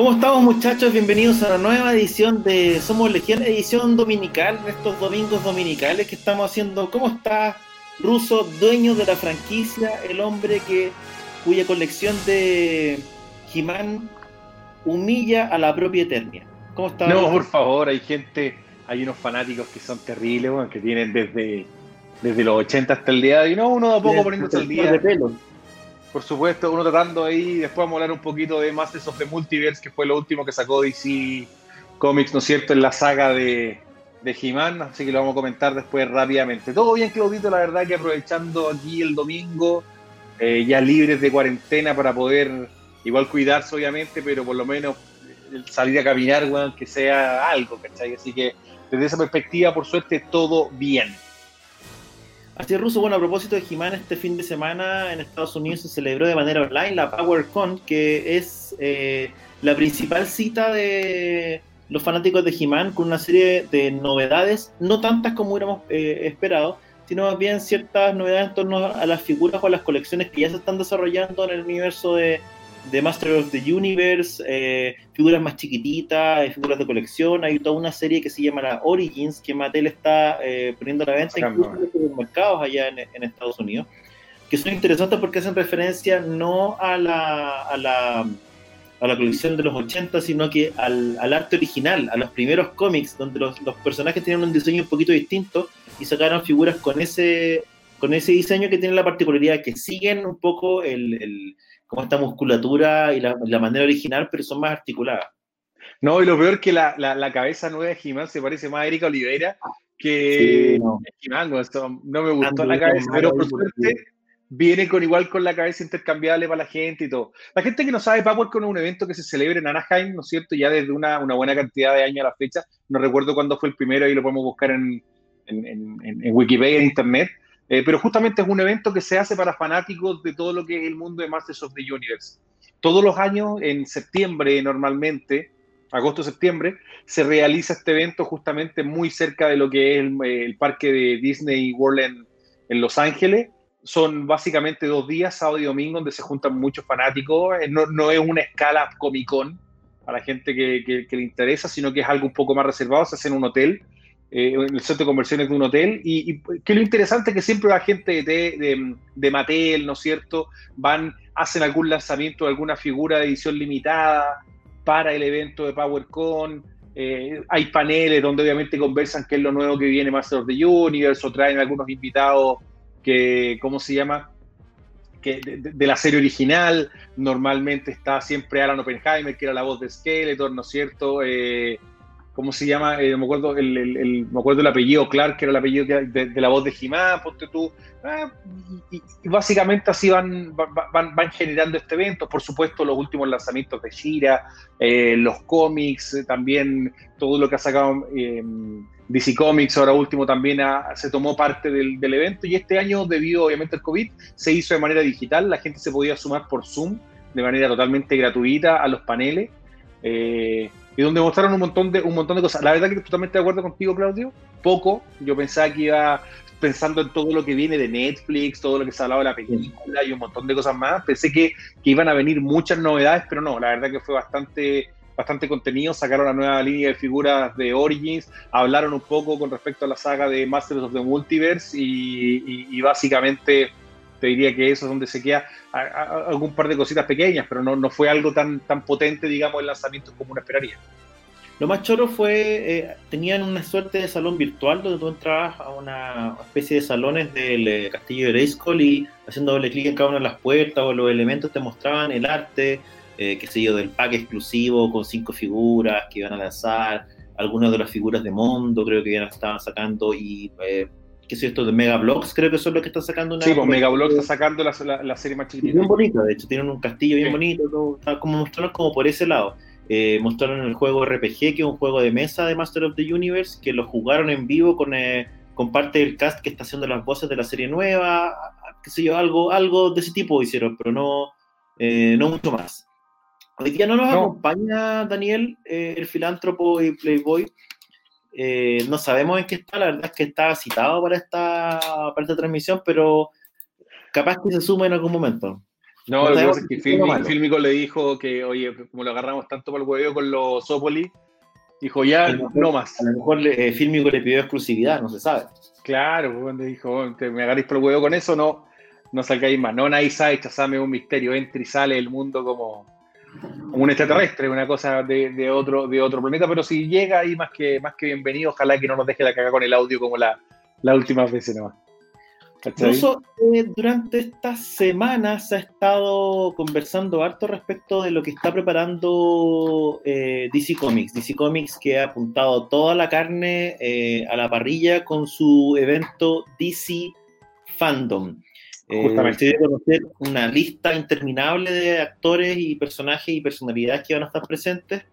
¿Cómo estamos muchachos? Bienvenidos a la nueva edición de Somos Legión, edición dominical, estos domingos dominicales que estamos haciendo. ¿Cómo está Ruso, dueño de la franquicia, el hombre que cuya colección de He-Man humilla a la propia Eternia? ¿Cómo está? No, por favor, hay gente, hay unos fanáticos que son terribles, bueno, que tienen desde, desde los 80 hasta el día de hoy. No, uno a poco poniéndose al día. De pelo. Por supuesto, uno tratando ahí, después vamos a hablar un poquito de Masters of the Multiverse, que fue lo último que sacó DC Comics, ¿no es cierto?, en la saga de, de He-Man, así que lo vamos a comentar después rápidamente. Todo bien, Claudito, la verdad que aprovechando aquí el domingo, eh, ya libres de cuarentena para poder igual cuidarse, obviamente, pero por lo menos eh, salir a caminar, bueno, que sea algo, ¿cachai? Así que desde esa perspectiva, por suerte, todo bien. Así es, Ruso. Bueno, a propósito de He-Man, este fin de semana en Estados Unidos se celebró de manera online la PowerCon, que es eh, la principal cita de los fanáticos de He-Man con una serie de novedades, no tantas como hubiéramos eh, esperado, sino más bien ciertas novedades en torno a las figuras o a las colecciones que ya se están desarrollando en el universo de, de Master of the Universe, eh, figuras más chiquititas, eh, figuras de colección. Hay toda una serie que se llama la Origins, que Mattel está eh, poniendo a la venta incluso en los mercados allá en, Estados Unidos, que son interesantes porque hacen referencia no a la, a la, a la colección de los 80, sino que al, al arte original, a los primeros cómics, donde los, los personajes tenían un diseño un poquito distinto y sacaron figuras con ese, con ese diseño que tiene la particularidad que siguen un poco el como esta musculatura y la, manera original, pero son más articuladas. No, y lo peor que la, la, cabeza nueva de Jimán se parece más a Erika Oliveira que no. no. me gustó la cabeza, pero por suerte viene con igual con la cabeza intercambiable para la gente y todo. La gente que no sabe, PowerCon es un evento que se celebra en Anaheim, ¿no es cierto? Ya desde una, una buena cantidad de años a la fecha. No recuerdo cuándo fue el primero, ahí lo podemos buscar en, en, en, en Wikipedia, en Internet. Eh, pero justamente es un evento que se hace para fanáticos de todo lo que es el mundo de Masters of the Universe. Todos los años, en septiembre normalmente, agosto-septiembre, se realiza este evento justamente muy cerca de lo que es el, parque de Disney World en, en, Los Ángeles. Son básicamente dos días, sábado y domingo, donde se juntan muchos fanáticos. Eh, no, no es una escala Comic Con para la gente que, que, que, le interesa, sino que es algo un poco más reservado. Se hace en un hotel eh, en el centro de conversiones de un hotel. Y, que lo interesante es que siempre va gente de, de, de, Mattel, ¿no es cierto? Van, hacen algún lanzamiento de alguna figura de edición limitada para el evento de PowerCon. Eh, hay paneles donde obviamente conversan qué es lo nuevo que viene Master of the Universe o traen algunos invitados que, ¿cómo se llama? Que de, la serie original. Normalmente está siempre Alan Oppenheimer, que era la voz de Skeletor, ¿no es cierto? Eh, ¿cómo se llama? Eh, me, acuerdo el, me acuerdo el apellido Clark, que era el apellido de, la voz de Jimán, ponte tú. Ah, y, básicamente así van, van, van, generando este evento. Por supuesto, los últimos lanzamientos de Shira, eh, los cómics, eh, también todo lo que ha sacado DC Comics, ahora último también se tomó parte del, evento. Y este año, debido obviamente al COVID, se hizo de manera digital. La gente se podía sumar por Zoom de manera totalmente gratuita a los paneles. Y donde mostraron un montón de un montón de cosas. La verdad que totalmente de acuerdo contigo, Claudio. Poco. Yo pensaba que iba pensando en todo lo que viene de Netflix, todo lo que se ha hablado de la película y un montón de cosas más. Pensé que, que iban a venir muchas novedades, pero no, la verdad que fue bastante bastante contenido, sacaron la nueva línea de figuras de Origins, hablaron un poco con respecto a la saga de Masters of the Multiverse y, y básicamente te diría que eso es donde se queda algún par de cositas pequeñas, pero no, no fue algo tan, tan potente, digamos, el lanzamiento como uno esperaría. Lo más choro fue, eh, tenían una suerte de salón virtual donde tú entrabas a una especie de salones del eh, castillo de Grayskull y haciendo doble clic en cada una de las puertas o los elementos te mostraban el arte, eh, qué sé yo, del pack exclusivo con cinco figuras que iban a lanzar, algunas de las figuras de Mondo creo que ya estaban sacando y qué sé esto, de Megablogs, creo que son los que están sacando una... Sí, pues Megablogs está sacando la, la, serie más chiquitita. Bien bonita, de hecho, tienen un castillo bien bonito, todo, como mostraron como por ese lado. Eh, mostraron el juego RPG, que es un juego de mesa de Master of the Universe, que lo jugaron en vivo con, eh, con parte del cast que está haciendo las voces de la serie nueva, qué sé yo, algo, algo de ese tipo hicieron, pero no, eh, no mucho más. Hoy día no nos acompaña Daniel, eh, el filántropo y playboy. Eh, no sabemos en qué está, la verdad es que está citado para esta, para esta transmisión, pero capaz que se sume en algún momento. No, lo que pasa es que Filmico, le dijo que, oye, como lo agarramos tanto para el huevo con los Zopoli, dijo ya, no más. A lo mejor eh, Filmico le pidió exclusividad, no se sabe. Claro, pues, le dijo, me agarréis por el huevo con eso, no, no salgáis más. No, nadie sabe, chazame un misterio, entra y sale el mundo como un extraterrestre, una cosa de, otro, de otro planeta, pero si llega ahí más que, más que bienvenido, ojalá que no nos deje la caga con el audio como la, las últimas veces nomás. Incluso eh, durante estas semanas se ha estado conversando harto respecto de lo que está preparando eh, DC Comics. DC Comics que ha apuntado toda la carne eh, a la parrilla con su evento DC Fandom. Justamente. Eh, conocer una lista interminable de actores y personajes y personalidades que van a estar presentes.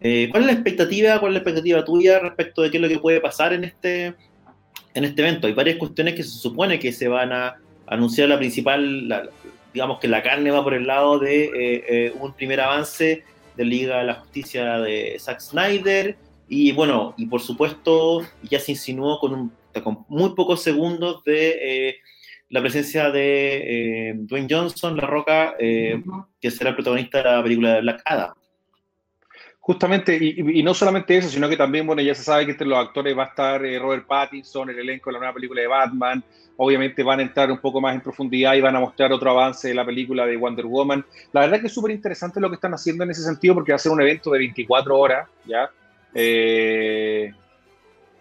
Eh, ¿Cuál es la expectativa, cuál es la expectativa tuya respecto de qué es lo que puede pasar en este, en este evento? Hay varias cuestiones que se supone que se van a anunciar la principal, digamos que la carne va por el lado de eh, un primer avance de Liga de la Justicia de Zack Snyder y bueno, y por supuesto ya se insinuó con, un, con muy pocos segundos de la presencia de eh, Dwayne Johnson, La Roca, eh, que será el protagonista de la película de Black Adam. Justamente, y, no solamente eso, sino que también, bueno, ya se sabe que entre los actores va a estar eh, Robert Pattinson, el elenco de la nueva película de Batman, obviamente van a entrar un poco más en profundidad y van a mostrar otro avance de la película de Wonder Woman. La verdad que es súper interesante lo que están haciendo en ese sentido porque va a ser un evento de 24 horas, ¿ya? Eh,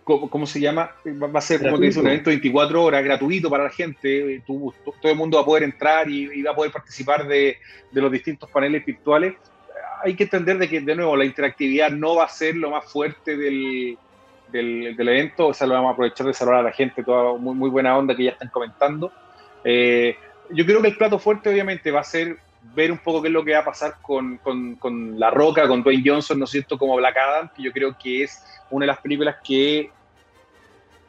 ¿cómo, se llama? Va a ser, como te dice, un evento 24 horas, gratuito para la gente. todo el mundo va a poder entrar y, va a poder participar de, los distintos paneles virtuales. Hay que entender de que, de nuevo, la interactividad no va a ser lo más fuerte del, evento. O sea, lo vamos a aprovechar de saludar a la gente, toda muy, muy buena onda que ya están comentando. Eh, yo creo que el plato fuerte, obviamente, va a ser ver un poco qué es lo que va a pasar con, con, La Roca, con Dwayne Johnson, ¿no es cierto?, como Black Adam, que yo creo que es una de las películas que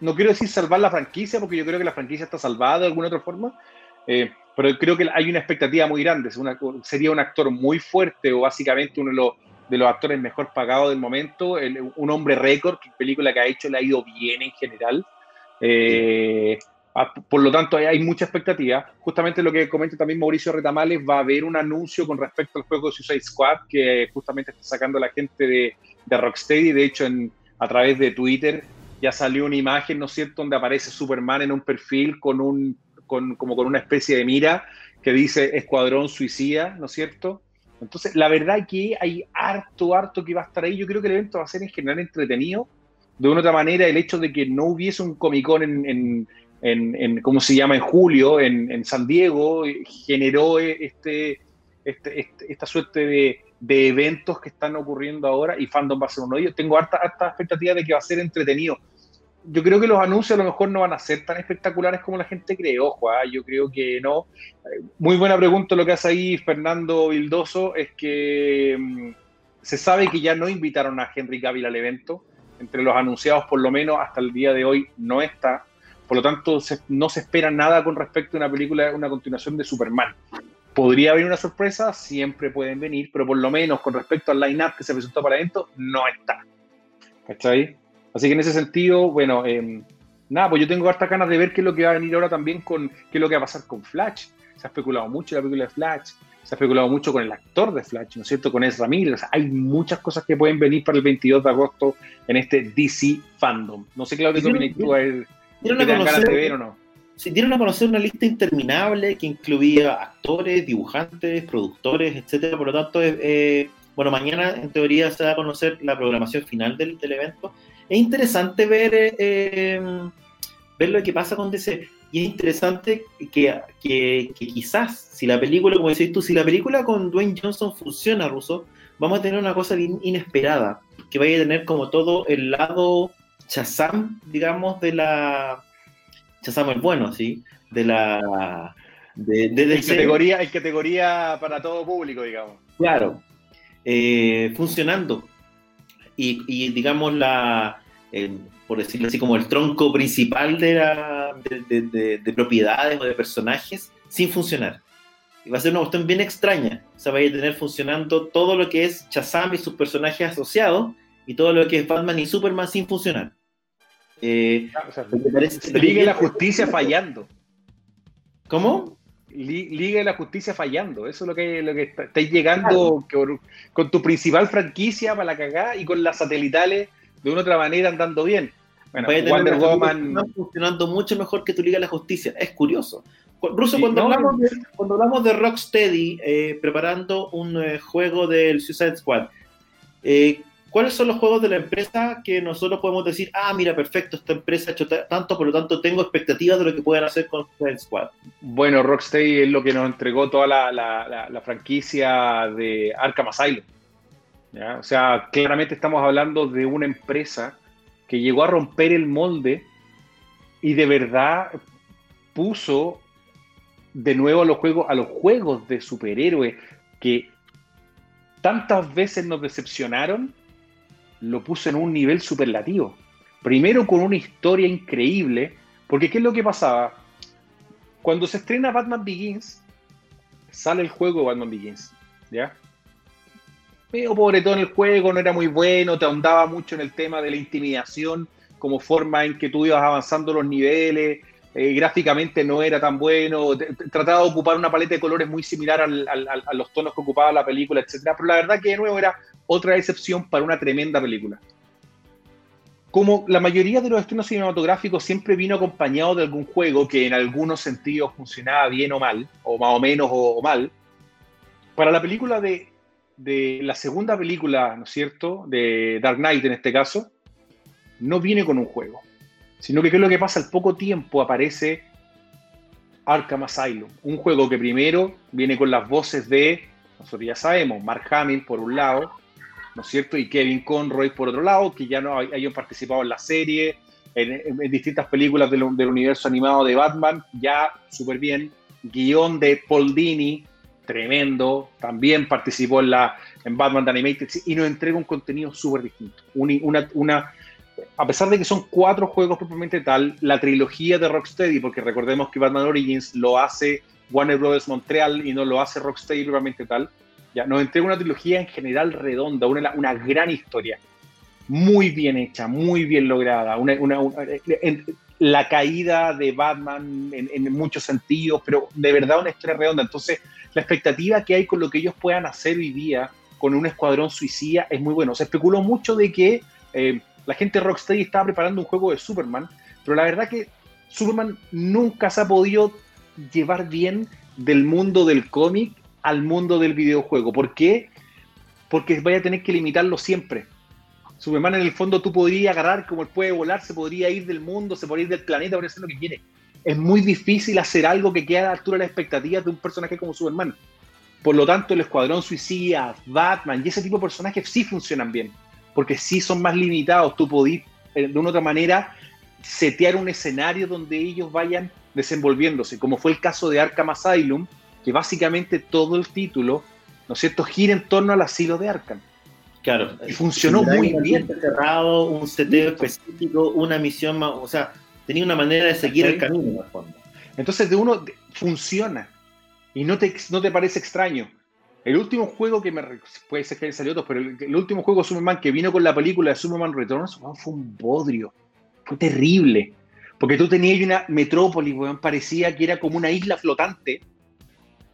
no quiero decir salvar la franquicia, porque yo creo que la franquicia está salvada de alguna otra forma, eh, pero creo que hay una expectativa muy grande. sería un actor muy fuerte o básicamente uno de los, actores mejor pagados del momento, un hombre récord, que película que ha hecho le ha ido bien en general. Eh, por lo tanto, hay, mucha expectativa. Justamente lo que comenta también Mauricio Retamales, va a haber un anuncio con respecto al juego de Suicide Squad que justamente está sacando la gente de, de Rocksteady. De hecho, en, a través de Twitter ya salió una imagen, ¿no es cierto?, donde aparece Superman en un perfil con un, con, como con una especie de mira que dice Escuadrón Suicida, ¿no es cierto? Entonces, la verdad que hay harto, harto que va a estar ahí. Yo creo que el evento va a ser en general entretenido. De una otra manera, el hecho de que no hubiese un Comic Con en, en, en, ¿cómo se llama?, en julio, en, San Diego, generó este, este, este esta suerte de, de eventos que están ocurriendo ahora y Fandom va a ser uno de ellos. Tengo harta, harta expectativa de que va a ser entretenido. Yo creo que los anuncios a lo mejor no van a ser tan espectaculares como la gente cree, ojo, ¿ah? yo creo que no. Muy buena pregunta lo que hace ahí Fernando Vildoso, es que mm, se sabe que ya no invitaron a Henry Cavill al evento, entre los anunciados por lo menos hasta el día de hoy no está, por lo tanto no se espera nada con respecto a una película, una continuación de Superman. Podría haber una sorpresa, siempre pueden venir, pero por lo menos con respecto al line-up que se presentó para evento, no está. ¿Cachai? Así que en ese sentido, bueno, em, nada, pues yo tengo hartas ganas de ver qué es lo que va a venir ahora también con qué es lo que va a pasar con Flash. Se ha especulado mucho la película de Flash, se ha especulado mucho con el actor de Flash, ¿no es cierto? Con Ezra Miller. hay muchas cosas que pueden venir para el 22 de agosto en este DC Fandom. No sé, Claudio, qué opinas tú, a ver, ganas de ver o no? Se dieron a conocer una lista interminable que incluía actores, dibujantes, productores, etcétera. Por lo tanto, eh, bueno, mañana en teoría se va a conocer la programación final del, evento. Es interesante ver, eh, ver lo que pasa con DC. Y es interesante que, que, quizás, si la película, como decís tú, si la película con Dwayne Johnson funciona, Russo, vamos a tener una cosa bien inesperada, que vaya a tener como todo el lado Shazam, digamos, de la, Chazam el bueno, ¿sí? De la... De, de categoría, en categoría para todo público, digamos. Claro. Eh, funcionando. Y, digamos, la, por decirlo así, como el tronco principal de, la, de, propiedades o de personajes sin funcionar. Y va a ser una cuestión bien extraña. O sea, va a tener funcionando todo lo que es Shazam y sus personajes asociados y todo lo que es Batman y Superman sin funcionar. Eh, Liga la justicia fallando. ¿Cómo? Liga de la justicia fallando. Eso es lo que, lo que estáis llegando con, tu principal franquicia para la cagada y con las satelitales de una u otra manera andando bien. Bueno, Wonder Woman funcionando mucho mejor que tu Liga de la Justicia. Es curioso. Ruso, cuando, hablamos de, cuando hablamos de Rocksteady eh, preparando un eh, juego del Suicide Squad, eh, ¿cuáles son los juegos de la empresa que nosotros podemos decir, ah, mira, perfecto, esta empresa ha hecho tanto, por lo tanto tengo expectativas de lo que puedan hacer con Suicide Squad? Bueno, Rocksteady es lo que nos entregó toda la, franquicia de Arkham Asylum. O sea, claramente estamos hablando de una empresa que llegó a romper el molde y de verdad puso de nuevo a los juegos, a los juegos de superhéroes que tantas veces nos decepcionaron, lo puso en un nivel superlativo. Primero con una historia increíble, porque ¿qué es lo que pasaba? Cuando se estrena Batman Begins, sale el juego de Batman Begins, ¿ya? Medio pobretón el juego, no era muy bueno, te ahondaba mucho en el tema de la intimidación como forma en que tú ibas avanzando los niveles, eh, gráficamente no era tan bueno, trataba de ocupar una paleta de colores muy similar a los tonos que ocupaba la película, etc. Pero la verdad que de nuevo era otra excepción para una tremenda película. Como la mayoría de los estrenos cinematográficos siempre vino acompañado de algún juego que en algunos sentidos funcionaba bien o mal, o más o menos o, mal, para la película de, de la segunda película, ¿no es cierto?, de Dark Knight en este caso, no viene con un juego sino que qué es lo que pasa, al poco tiempo aparece Arkham Asylum, un juego que primero viene con las voces de, nosotros ya sabemos, Mark Hamill por un lado, ¿no es cierto? Y Kevin Conroy por otro lado, que ya no hayan participado en la serie, en, distintas películas del, universo animado de Batman, ya súper bien. Guión de Paul Dini, tremendo, también participó en, la, en Batman Animated y nos entrega un contenido súper distinto. una, una, a pesar de que son cuatro juegos propiamente tal, la trilogía de Rocksteady, porque recordemos que Batman Origins lo hace Warner Bros. Montreal y no lo hace Rocksteady propiamente tal, ya nos entrega una trilogía en general redonda, una, una gran historia, muy bien hecha, muy bien lograda, una, la caída de Batman en, en, muchos sentidos, pero de verdad una historia redonda. Entonces, la expectativa que hay con lo que ellos puedan hacer hoy día con un escuadrón suicida es muy bueno. Se especuló mucho de que eh, la gente de Rocksteady estaba preparando un juego de Superman, pero la verdad que Superman nunca se ha podido llevar bien del mundo del cómic al mundo del videojuego. ¿Por qué? Porque vaya a tener que limitarlo siempre. Superman en el fondo tú podrías agarrar como él puede volar, se podría ir del mundo, se podría ir del planeta, podría hacer lo que quiere. Es muy difícil hacer algo que quede a la altura de las expectativas de un personaje como Superman. Por lo tanto, el Escuadrón Suicida, Batman y ese tipo de personajes sí funcionan bien porque sí son más limitados. Tú podís, eh, de una u otra manera, setear un escenario donde ellos vayan desenvolviéndose, como fue el caso de Arkham Asylum, que básicamente todo el título, ¿no es cierto?, gira en torno al asilo de Arkham. Claro. Y funcionó muy bien. Cerrado, un seteo específico, una misión, o sea, tenía una manera de seguir el camino, Entonces, de uno funciona y no te, no te parece extraño. El último juego que me. Puede ser que haya salido otros, pero el, último juego de Superman que vino con la película de Superman Returns fue un bodrio. Fue terrible. Porque tú tenías una metrópolis, weón, parecía que era como una isla flotante.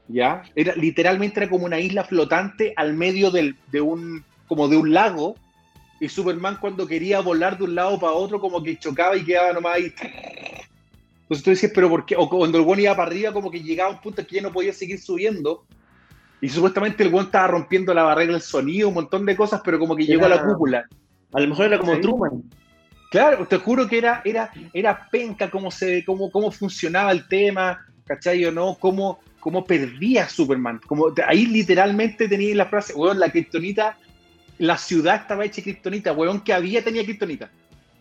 ¿Ya? Era, literalmente era como una isla flotante al medio del, de un. como de un lago. Y Superman cuando quería volar de un lado para otro, como que chocaba y quedaba nomás ahí. Entonces tú decías, pero ¿por qué? O cuando el buen iba para arriba, como que llegaba a un punto que ya no podía seguir subiendo y supuestamente el buen estaba rompiendo la barrera del sonido, un montón de cosas, pero como que llegó a la cúpula. A lo mejor era como Truman. Claro, te juro que era, era, era penca cómo, se, cómo, cómo funcionaba el tema, ¿cachai o no? Cómo, cómo perdía Superman. Como, ahí literalmente tenía la frase, weón, la kriptonita, la ciudad estaba hecha kriptonita, weón, que había tenía kriptonita.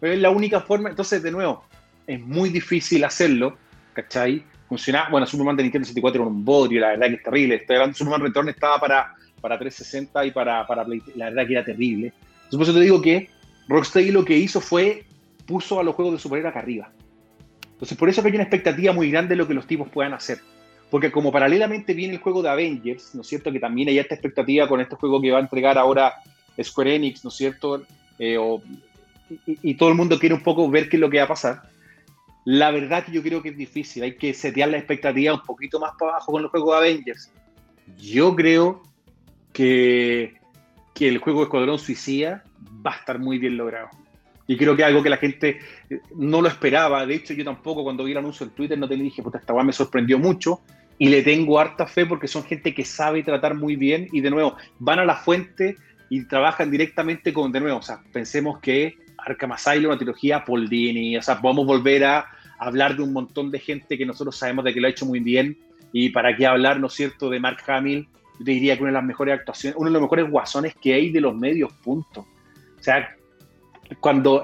Es la única forma, entonces de nuevo, es muy difícil hacerlo, ¿cachai? Funcionaba, bueno, Superman de Nintendo 64 era un bodrio, la verdad que es terrible. Superman Return estaba para, para 360 y para, para Play, la verdad que era terrible. Por eso te digo que Rocksteady lo que hizo fue, puso a los juegos de superhéroes acá arriba. Entonces, por eso hay una expectativa muy grande de lo que los tipos puedan hacer. Porque como paralelamente viene el juego de Avengers, ¿no es cierto? Que también hay esta expectativa con este juego que va a entregar ahora Square Enix, ¿no es cierto? Eh, y, todo el mundo quiere un poco ver qué es lo que va a pasar. La verdad que yo creo que es difícil, hay que setear la expectativa un poquito más para abajo con el juego de Avengers. Yo creo que, que el juego Escuadrón Suicida va a estar muy bien logrado. Y creo que es algo que la gente eh, no lo esperaba. De hecho, yo tampoco cuando vi el anuncio en Twitter no te dije, puta, esta me sorprendió mucho. Y le tengo harta fe porque son gente que sabe tratar muy bien y de nuevo van a la fuente y trabajan directamente con, de nuevo, o sea, pensemos que Arkham Asylum, una trilogía Paul Dini, o sea, a volver a hablar de un montón de gente que nosotros sabemos de que lo ha hecho muy bien y para qué hablar, ¿no es cierto?, de Mark Hamill, yo te diría que una de las mejores actuaciones, uno de los mejores guasones que hay de los medios, punto. O sea, cuando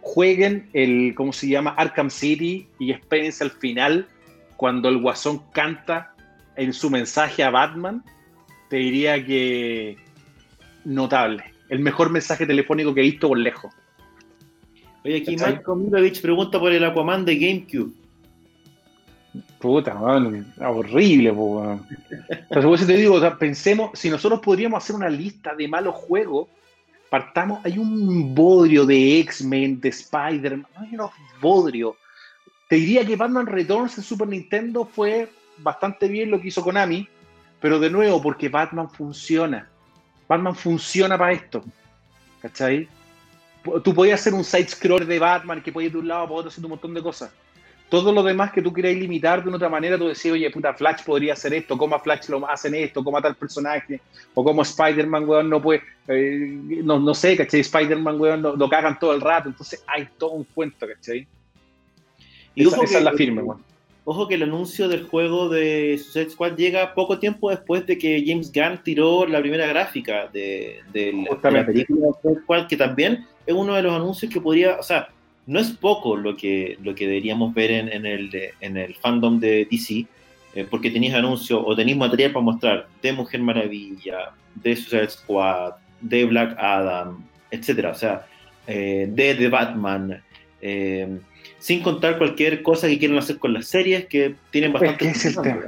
jueguen el, ¿cómo se llama? Arkham City y espérense al final, cuando el guasón canta en su mensaje a Batman, te diría que notable. El mejor mensaje telefónico que he visto por lejos. Oye, aquí Marco Milovich pregunta por el Aquaman de GameCube. Puta, man, horrible, po, Entonces, te digo, pensemos, si nosotros podríamos hacer una lista de malos juegos, partamos, hay un bodrio de X-Men, de Spider-Man, hay unos bodrio. Te diría que Batman Returns en Super Nintendo fue bastante bien lo que hizo Konami, pero de nuevo, porque Batman funciona. Batman funciona para esto. ¿Cachai? Tú podías hacer un side-scroller de Batman que puede ir de un lado para otro haciendo un montón de cosas. Todo lo demás que tú quieras limitar de una otra manera, tú decías, oye, puta, Flash podría hacer esto, cómo a Flash lo hacen esto, cómo a tal personaje, o cómo Spider-Man, weón, no puede, eh, no, no, sé, ¿cachai? Spider-Man, weón, lo, cagan todo el rato, entonces hay todo un cuento, ¿cachai? Y esa, esa es la firme, weón. Ojo que el anuncio del juego de Suicide Squad llega poco tiempo después de que James Gunn tiró la primera gráfica de, la película de Suicide Squad, que también es uno de los anuncios que podría, o sea, no es poco lo que, lo que deberíamos ver en, el, en el fandom de DC, eh, porque tenéis anuncios o tenéis material para mostrar de Mujer Maravilla, de Suicide Squad, de Black Adam, etcétera, o sea, eh, de The Batman. Eh, sin contar cualquier cosa que quieran hacer con las series que tienen bastante... es el tema.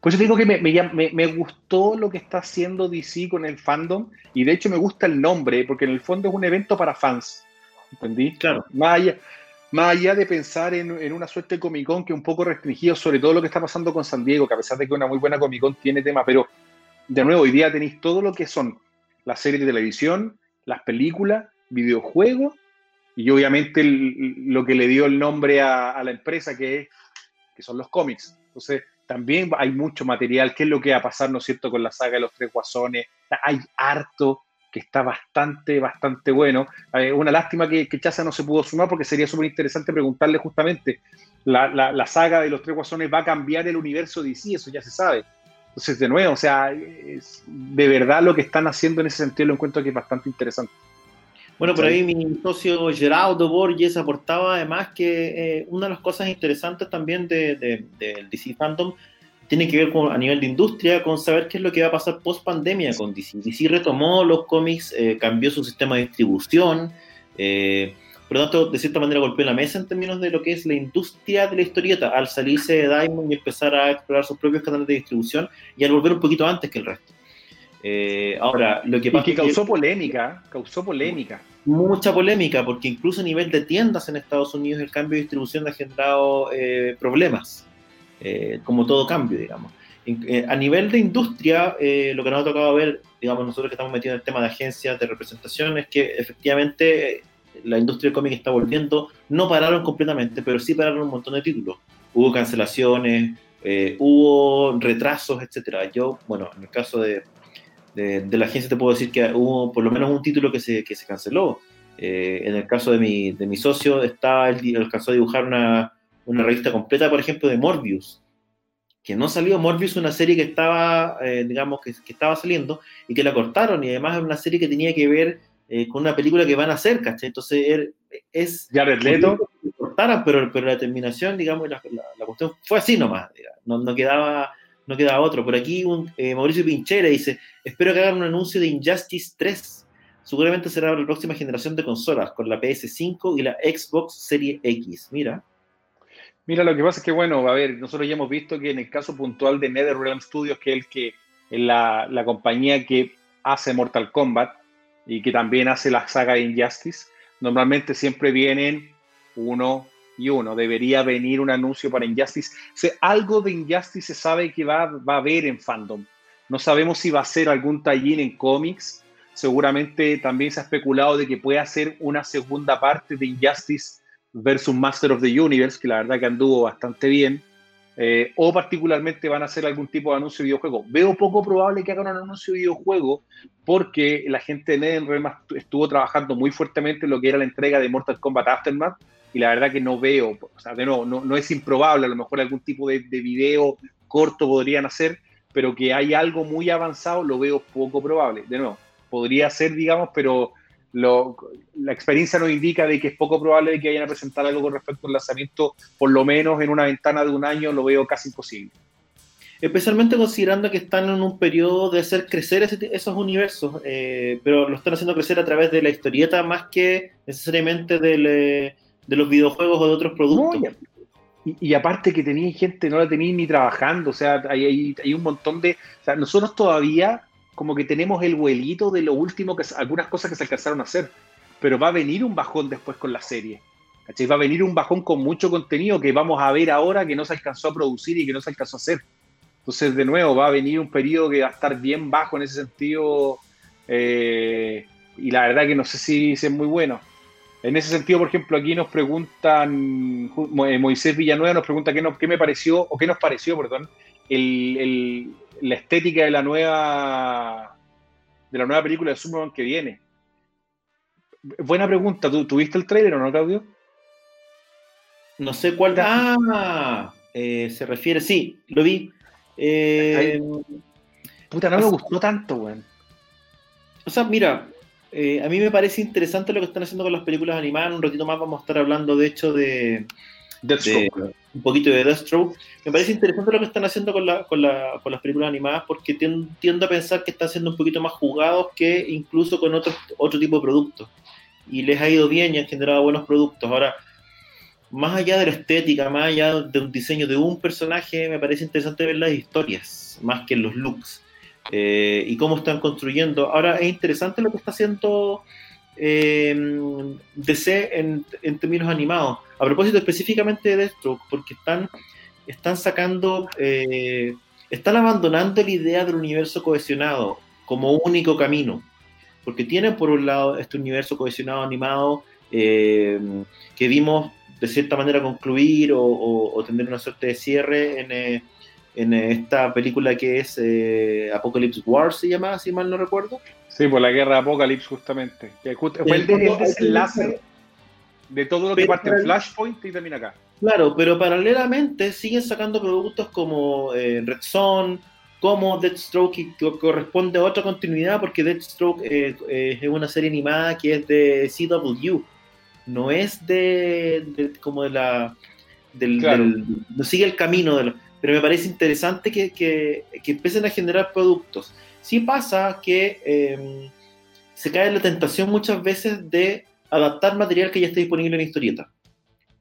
Pues yo digo que me, me, me, gustó lo que está haciendo DC con el fandom y de hecho me gusta el nombre porque en el fondo es un evento para fans. ¿Entendí? Claro. Más allá, más allá de pensar en, en, una suerte de Comic Con que es un poco restringido, sobre todo lo que está pasando con San Diego, que a pesar de que una muy buena Comic Con tiene tema, pero de nuevo, hoy día tenéis todo lo que son las series de televisión, las películas, videojuegos y obviamente lo que le dio el nombre a, la empresa, que, que son los cómics. Entonces, también hay mucho material. ¿Qué es lo que va a pasar, no es cierto, con la saga de los tres guasones? Hay harto que está bastante, bastante bueno. Eh, una lástima que, que, Chaza no se pudo sumar porque sería súper interesante preguntarle justamente, la, la, saga de los tres guasones va a cambiar el universo de DC, eso ya se sabe. Entonces, de nuevo, o sea, de verdad lo que están haciendo en ese sentido lo encuentro que es bastante interesante. Bueno, por ahí mi socio Geraldo Borges aportaba además que eh, una de las cosas interesantes también del de, DC Fandom tiene que ver con, a nivel de industria con saber qué es lo que va a pasar post pandemia con DC. DC retomó los cómics, eh, cambió su sistema de distribución, eh, por lo tanto, de cierta manera golpeó la mesa en términos de lo que es la industria de la historieta, al salirse de Diamond y empezar a explorar sus propios canales de distribución y al volver un poquito antes que el resto. Eh, ahora, lo que pasa y que causó polémica, causó polémica. Mucha polémica, porque incluso a nivel de tiendas en Estados Unidos el cambio de distribución ha generado eh, problemas, eh, como todo cambio, digamos. a nivel de industria, lo que nos ha tocado ver, digamos, nosotros que estamos metidos en el tema de agencias de representación, es que efectivamente la industria del cómic está volviendo, no pararon completamente, pero sí pararon un montón de títulos. Hubo cancelaciones, hubo retrasos, etcétera. Yo, bueno, en el caso de, de, la agencia te puedo decir que hubo por lo menos un título que se, que se canceló. Eh, en el caso de mi, de mi socio, está, él alcanzó a dibujar una, una, revista completa, por ejemplo, de Morbius, que no salió. Morbius una serie que estaba, eh, digamos, que, que, estaba saliendo y que la cortaron, y además es una serie que tenía que ver eh, con una película que van a hacer, ¿cachai? Entonces, er, es... Jared Leto. cortaran, pero, pero la terminación, digamos, la, la, cuestión fue así nomás, no, no, quedaba, no quedaba otro. Por aquí un, eh, Mauricio Pinchera dice, espero que hagan un anuncio de Injustice 3. Seguramente será la próxima generación de consolas, con la PS5 y la Xbox Serie X. Mira. Mira, lo que pasa es que, bueno, a ver, nosotros ya hemos visto que en el caso puntual de NetherRealm Studios, que es el que la, la compañía que hace Mortal Kombat y que también hace la saga Injustice, normalmente siempre vienen uno y. Debería venir un anuncio para Injustice. algo de Injustice se sabe que va, va a haber en fandom. No sabemos si va a ser algún tallín en cómics. Seguramente también se ha especulado de que pueda ser una segunda parte de Injustice versus Master of the Universe, que la verdad que anduvo bastante bien. Eh, o particularmente van a hacer algún tipo de anuncio de videojuego. Veo poco probable que hagan un anuncio de videojuego porque la gente de NetherRealm estuvo trabajando muy fuertemente en lo que era la entrega de Mortal Kombat Aftermath y la verdad que no veo, o sea, de nuevo, no, no es improbable, a lo mejor algún tipo de, de video corto podrían hacer, pero que hay algo muy avanzado lo veo poco probable. De nuevo, podría ser, digamos, pero la experiencia nos indica de que es poco probable de que vayan a presentar algo con respecto al lanzamiento, por lo menos en una ventana de un año, lo veo casi imposible. Especialmente considerando que están en un periodo de hacer crecer esos universos, eh, pero lo están haciendo crecer a través de la historieta más que necesariamente eh, de los videojuegos o de otros productos. y, aparte que tenía gente, no la tenían ni trabajando, o sea, hay, hay, un montón de... O sea, nosotros todavía como que tenemos el vuelito de lo último, que algunas cosas que se alcanzaron a hacer, pero va a venir un bajón después con la serie. Va a venir un bajón con mucho contenido que vamos a ver ahora que no se alcanzó a producir y que no se alcanzó a hacer. Entonces, de nuevo, va a venir un periodo que va a estar bien bajo en ese sentido. Eh, y la verdad que no sé si, es muy bueno. En ese sentido, por ejemplo, aquí nos preguntan, eh, Moisés Villanueva nos pregunta qué, qué me pareció, o qué nos pareció, perdón, el, la estética de la nueva de la nueva película de Superman que viene. Buena pregunta, ¿tú tuviste el trailer o no, Claudio? No sé cuál. Ah, eh, se refiere, sí, lo vi. Eh, Puta, no me gustó tanto, weón. O sea, mira, eh, a mí me parece interesante lo que están haciendo con las películas animadas. Un ratito más vamos a estar hablando, de hecho, de, un poquito de Deathstroke. Me parece interesante lo que están haciendo con, la, con, la, con las películas animadas porque tiendo a pensar que están siendo un poquito más jugados que incluso con otro, otro tipo de productos. Y les ha ido bien y han generado buenos productos. Ahora, más allá de la estética, más allá de un diseño de un personaje, me parece interesante ver las historias, más que los looks. Eh, y cómo están construyendo. Ahora, es interesante lo que está haciendo eh, DC en, términos animados. A propósito específicamente de Deathstroke, porque están, están sacando, eh, están abandonando la idea del universo cohesionado como único camino. Porque tienen por un lado este universo cohesionado animado eh, que vimos de cierta manera concluir o, tener una suerte de cierre en, en esta película que es Apocalypse War, se llama, si mal no recuerdo. Sí, por la guerra de Apocalypse, justamente. fue el, desenlace de todo lo que parte en Flashpoint y termina acá. Claro, pero paralelamente siguen sacando productos como eh, Red Son, como Deathstroke, que corresponde a otra continuidad, porque Deathstroke eh, eh, es una serie animada que es de CW, no es de, como de la. Del, no sigue el camino, de pero me parece interesante que, que, que empiecen a generar productos Sí pasa que em, se cae en la tentación muchas veces de adaptar material que ya está disponible en historieta.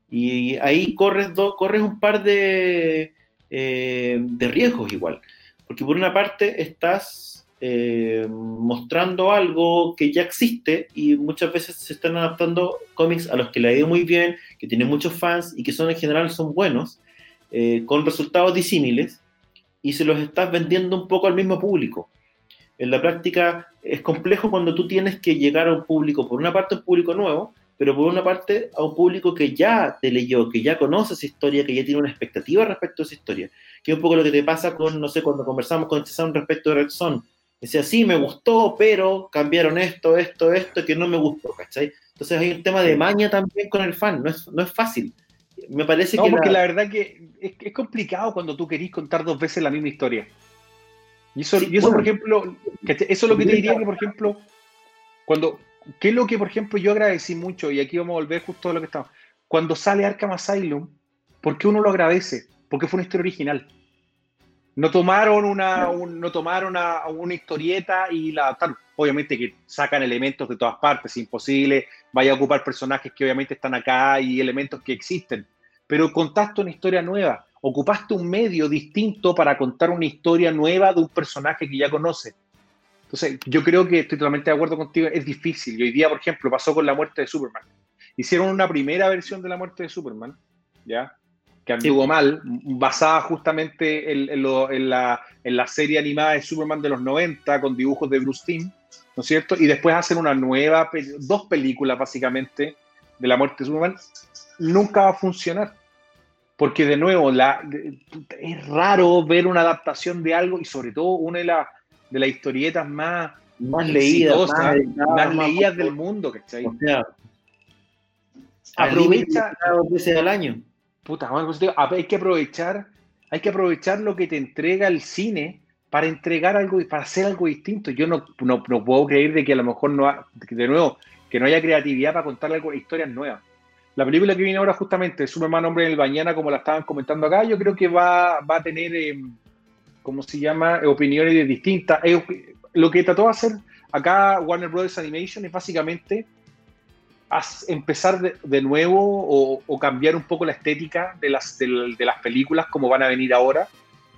Y ahí corres, corres un par de, em, de riesgos igual. Porque por una parte estás em, mostrando algo que ya existe y muchas veces se están adaptando cómics a los que le ha ido muy bien, que tienen muchos fans y que son en general son buenos, eh, con resultados disímiles, y se los estás vendiendo un poco al mismo público en la práctica es complejo cuando tú tienes que llegar a un público, por una parte un público nuevo, pero por una parte a un público que ya te leyó, que ya conoce esa historia, que ya tiene una expectativa respecto a esa historia. Que es un poco lo que te pasa con, no sé, cuando conversamos con César respecto de Red Son. Decía, sí, me gustó, pero cambiaron esto, esto, esto, que no me gustó, ¿cachai? Entonces hay un tema de maña también con el fan, no es, no es fácil. Me parece que. porque la... verdad que es, es complicado cuando tú querís contar dos veces la misma historia. Y eso, y eso por ejemplo, eso es lo que te diría que, por ejemplo, cuando, ¿qué es lo que, por ejemplo, yo agradecí mucho? Y aquí vamos a volver justo a lo que estamos. cuando sale Arkham Asylum, ¿por qué uno lo agradece? Porque fue una historia original. No tomaron una, no tomaron una, una, historieta y la adaptaron. Obviamente que sacan elementos de todas partes, es imposible. Vaya a ocupar personajes que obviamente están acá y elementos que existen. Pero contaste una historia nueva. Ocupaste un medio distinto para contar una historia nueva de un personaje que ya conoce. Entonces, yo creo que estoy totalmente de acuerdo contigo. Es difícil. Y hoy día, por ejemplo, pasó con la muerte de Superman hicieron una primera versión de la muerte de Superman, ¿ya? Que anduvo mal, basada justamente en, la, serie animada de Superman de los 90, con dibujos de Bruce Timm, ¿no es cierto? Y después hacen una nueva, dos películas básicamente de la muerte de Superman. Nunca va a funcionar. Porque de nuevo, la, es raro ver una adaptación de algo y sobre todo una de, de las historietas más, más leídas, más, leídas del mundo, ¿cachai? O aprovecha dos veces al año. Puta, hay que aprovechar, hay que aprovechar lo que te entrega el cine para entregar algo, para hacer algo distinto. Yo no, no, puedo creer de que a lo mejor no, de nuevo, que no haya creatividad para contar algo, historias nuevas. La película que viene ahora justamente, Superman Hombre en el Mañana, como la estaban comentando acá, yo creo que va, va a tener, eh, ¿cómo se llama?, opiniones distintas. lo que trató de hacer acá Warner Brothers Animation es básicamente empezar de, nuevo o, cambiar un poco la estética de las, de, las películas como van a venir ahora,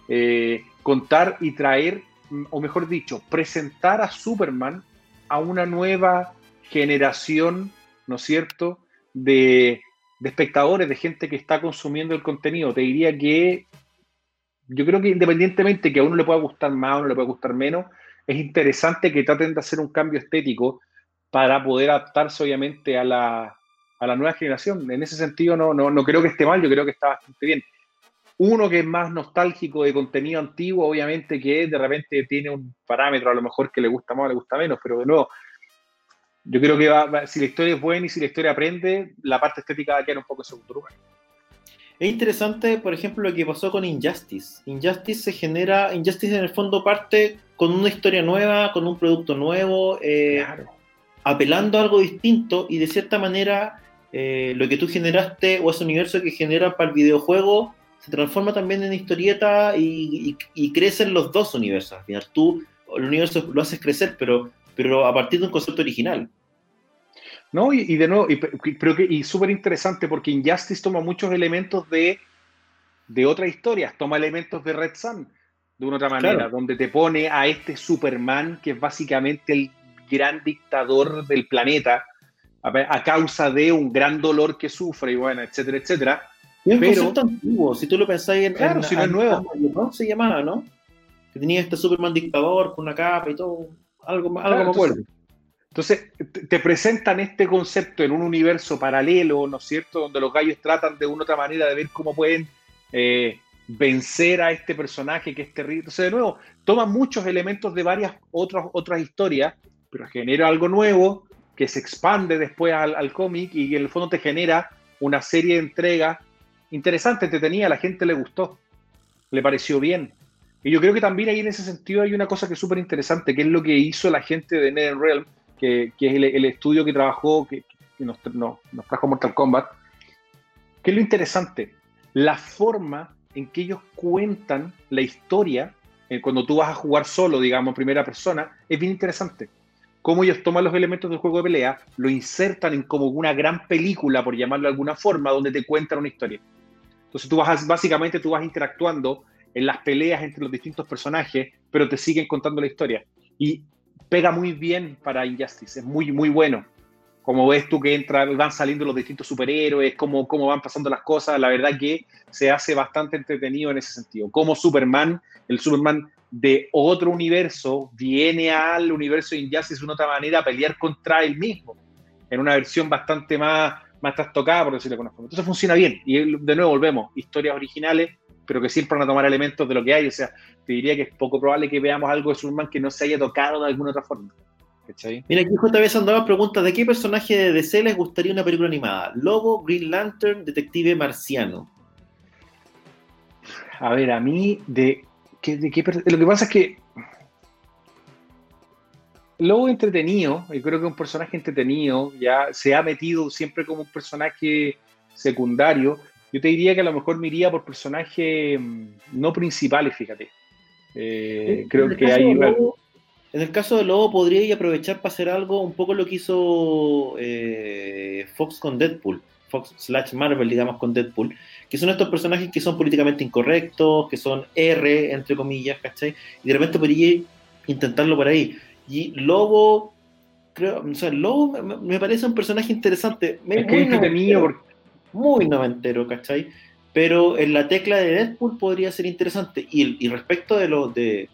eh, contar y traer, o mejor dicho, presentar a Superman a una nueva generación, ¿no es cierto?, de, espectadores, de gente que está consumiendo el contenido. Te diría que yo creo que independientemente que a uno le pueda gustar más o uno le pueda gustar menos, es interesante que traten de hacer un cambio estético para poder adaptarse obviamente a la, a la nueva generación. En ese sentido no, no, no, creo que esté mal, yo creo que está bastante bien. Uno que es más nostálgico de contenido antiguo, obviamente que de repente tiene un parámetro a lo mejor que le gusta más o le gusta menos, pero de nuevo, yo creo que va, si la historia es buena y si la historia aprende, la parte estética va a quedar un poco en segundo lugar. Es interesante, por ejemplo, lo que pasó con Injustice. Injustice se genera, Injustice en el fondo parte con una historia nueva, con un producto nuevo. Eh, claro apelando a algo distinto y de cierta manera eh, lo que tú generaste o ese universo que genera para el videojuego se transforma también en historieta y, crecen los dos universos. Al final tú el universo lo haces crecer, pero, pero a partir de un concepto original. No, y, de nuevo, y, que, y súper interesante porque Injustice toma muchos elementos de, de otras historias, toma elementos de Red Sun de una otra manera, donde te pone a este Superman que es básicamente el gran dictador del planeta a, causa de un gran dolor que sufre y bueno, etcétera, etcétera. Es un pero, antiguo, si tú lo pensáis en... Claro, si no es nuevo. ¿no? Se llamaba, ¿no? Que tenía este Superman dictador con una capa y todo, algo, algo me acuerdo. Entonces, te presentan este concepto en un universo paralelo, ¿no es cierto? Donde los gallos tratan de una otra manera de ver cómo pueden eh, vencer a este personaje que es terrible. Entonces, de nuevo, toma muchos elementos de varias otras, otras historias pero genera algo nuevo que se expande después al, cómic y en el fondo te genera una serie de entregas interesante, entretenida, a la gente le gustó, le pareció bien. Y yo creo que también ahí en ese sentido hay una cosa que es súper interesante, que es lo que hizo la gente de NetherRealm, que, que es el, estudio que trabajó, que, nos, nos trajo Mortal Kombat. ¿Qué es lo interesante? La forma en que ellos cuentan la historia, eh, cuando tú vas a jugar solo, digamos, primera persona, es bien interesante cómo ellos toman los elementos del juego de pelea, lo insertan en como una gran película, por llamarlo de alguna forma, donde te cuentan una historia. Entonces tú vas, básicamente tú vas interactuando en las peleas entre los distintos personajes, pero te siguen contando la historia. Y pega muy bien para Injustice, es muy, muy bueno. Como ves tú que entra, van saliendo los distintos superhéroes, cómo, cómo van pasando las cosas, la verdad que se hace bastante entretenido en ese sentido. Como Superman, el Superman de otro universo viene al universo de Injustice de una otra manera a pelear contra él mismo, en una versión bastante más, más trastocada, por decirlo de alguna forma. Entonces funciona bien. Y de nuevo volvemos, historias originales, pero que siempre van a tomar elementos de lo que hay. O sea, te diría que es poco probable que veamos algo de Superman que no se haya tocado de alguna otra forma. Mira, aquí JB andaba pregunta, ¿de qué personaje de DC les gustaría una película animada? Lobo, Green Lantern, Detective Marciano. A ver, a mí de lo que pasa es que Lobo entretenido, yo creo que un personaje entretenido, ya se ha metido siempre como un personaje secundario, yo te diría que a lo mejor me iría por personajes mm, no principales, fíjate. Eh, creo que hay... en el caso de Lobo podría aprovechar para hacer algo un poco lo que hizo eh, Fox con Deadpool, Fox slash Marvel, digamos, con Deadpool, que son estos personajes que son políticamente incorrectos, que son R, entre comillas, ¿cachai? Y de repente podría intentarlo por ahí. Y Lobo, creo, o sea, Lobo me, parece un personaje interesante. Es muy, noventero, porque... muy noventero, ¿cachai? Pero en la tecla de Deadpool podría ser interesante. Y, respecto de lo de,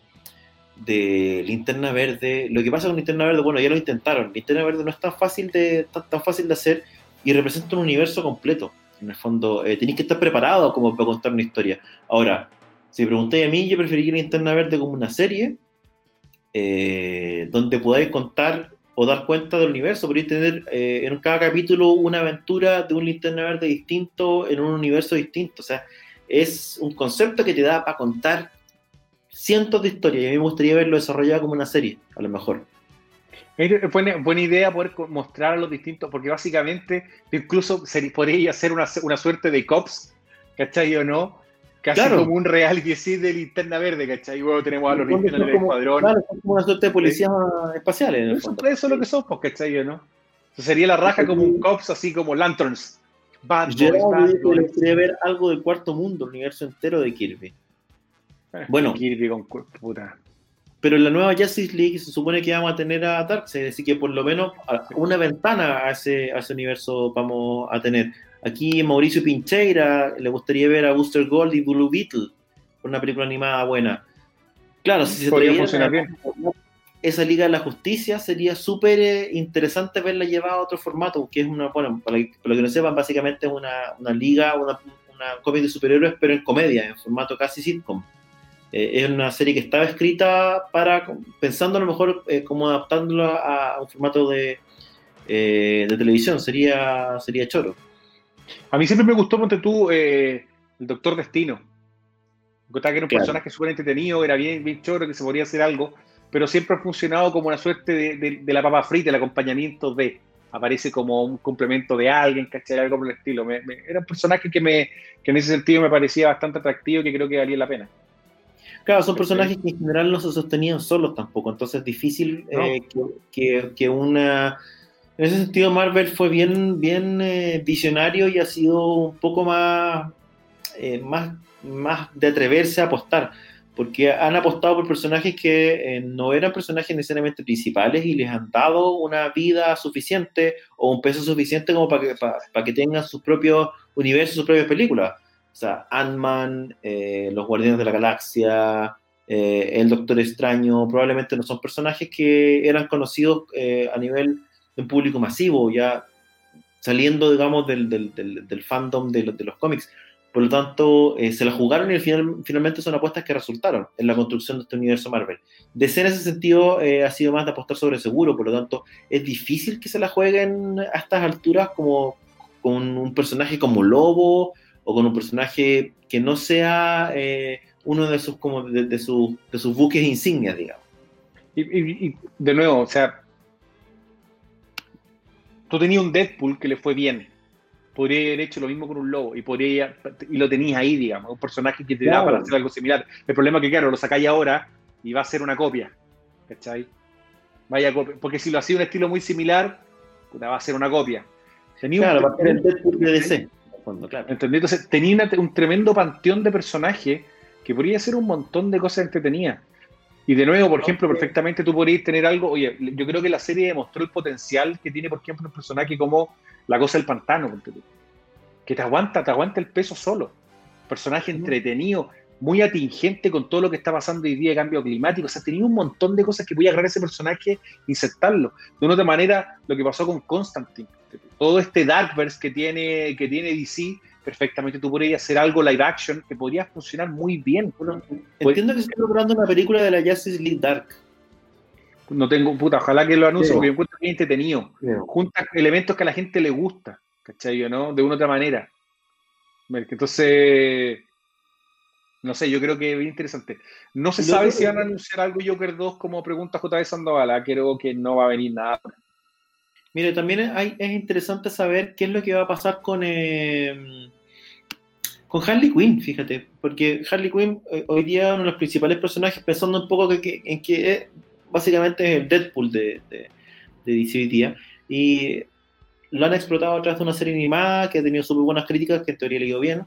de Linterna Verde, lo que pasa con Linterna Verde, bueno, ya lo intentaron. Linterna Verde no es tan fácil de, tan, fácil de hacer y representa un universo completo. En el fondo, eh, tenéis que estar preparado como para contar una historia. Ahora, si preguntáis a mí, yo preferiría Linterna Verde como una serie eh, donde podáis contar o dar cuenta del universo, podéis tener eh, en cada capítulo una aventura de un linterna verde distinto en un universo distinto. O sea, es un concepto que te da para contar cientos de historias y a mí me gustaría verlo desarrollado como una serie, a lo mejor. Es buena, buena idea poder mostrar a los distintos, porque básicamente incluso podría ser una, una suerte de cops, ¿cachai o no? Casi como un reality así de linterna verde, ¿cachai? Y luego tenemos a los linternas del escuadrón. Claro, es como una suerte de policías espaciales. En eso, es lo que somos, ¿cachai? ¿no? sería la raja como un cops, así como lanterns. Bad Yo quería ver algo del cuarto mundo, el universo entero de Kirby. Eh, bueno, Kirby con puta. Pero en la nueva Justice League se supone que vamos a tener a Darkseid, así que por lo menos una ventana a ese, a ese universo vamos a tener. Aquí Mauricio Pincheira le gustaría ver a Booster Gold y Blue Beetle, una película animada buena. Claro, si se podría funcionar bien. Esa Liga de la Justicia sería súper eh, interesante verla llevada a otro formato, que es una, bueno, para, lo que no sepan, básicamente es una, una liga, una, una cómic de superhéroes, pero en comedia, en formato casi sitcom. Eh, es una serie que estaba escrita para, pensando a lo mejor eh, como adaptándola a, un formato de, de televisión, sería, sería choro. A mí siempre me gustó, ponte tú, eh, el Doctor Destino. que era un personaje súper entretenido, era bien, bien choro, que se podía hacer algo, pero siempre ha funcionado como una suerte de, la papa frita, el acompañamiento de. Aparece como un complemento de alguien, ¿cachai? Algo por el estilo. era un personaje que, me, que en ese sentido me parecía bastante atractivo y que creo que valía la pena. Claro, son personajes que en general no se sostenían solos tampoco, entonces es difícil eh, que, que, una en ese sentido, Marvel fue bien, bien eh, visionario y ha sido un poco más, eh, más, más de atreverse a apostar, porque han apostado por personajes que eh, no eran personajes necesariamente principales y les han dado una vida suficiente o un peso suficiente como para que, para, que tengan sus propios universos, sus propias películas. O sea, Ant-Man, los Guardianes de la Galaxia, el Doctor Extraño, probablemente no son personajes que eran conocidos a nivel un público masivo, ya saliendo, digamos, del, del, del, fandom de, de, los cómics. Por lo tanto, eh, se la jugaron y final, finalmente son apuestas que resultaron en la construcción de este universo Marvel. Ser en ese sentido eh, ha sido más de apostar sobre seguro, por lo tanto, es difícil que se la jueguen a estas alturas como con un personaje como Lobo o con un personaje que no sea eh, uno de sus, como de, sus, de sus buques insignias, digamos. Y, de nuevo, o sea, tú tenías un Deadpool que le fue bien. Podría haber hecho lo mismo con un lobo y podría y lo tenías ahí, digamos, un personaje que te da para hacer algo similar. El problema es que, claro, lo sacáis ahora y va a ser una copia. ¿Cachai? Vaya copia. Porque si lo hacía un estilo muy similar, va a ser una copia. claro, va a ser el Deadpool de DC. claro. Entonces tenía un tremendo panteón de personajes que podría ser un montón de cosas entretenidas. Y de nuevo, por ejemplo, perfectamente tú podrías tener algo, oye, yo creo que la serie demostró el potencial que tiene, por ejemplo, un personaje como La Cosa del Pantano, que te aguanta, te aguanta el peso solo. Personaje entretenido, muy atingente con todo lo que está pasando hoy día de cambio climático. O sea, tenía un montón de cosas que voy a agarrar ese personaje insertarlo. De una otra manera, lo que pasó con Constantine. Todo este Darkverse que tiene, que tiene DC perfectamente tú podrías hacer algo live action que podría funcionar muy bien. entiendo que se está logrando una película de la Justice League Dark. No tengo, puta, ojalá que lo anuncie porque encuentro bien entretenido. Junta elementos que a la gente le gusta, ¿cachai? ¿no? De una u otra manera. Entonces, no sé, yo creo que es bien interesante. No se sabe si van a anunciar algo Joker 2 como pregunta JB Sandoval. Ah, creo que no va a venir nada. Mire, también es interesante saber qué es lo que va a pasar con, eh, con Harley Quinn, fíjate, porque Harley Quinn eh, hoy día uno de los principales personajes, pensando un poco que, en que básicamente es el Deadpool de, de, de DC hoy día, y lo han explotado a través de una serie animada que ha tenido súper buenas críticas, que en teoría le ido bien,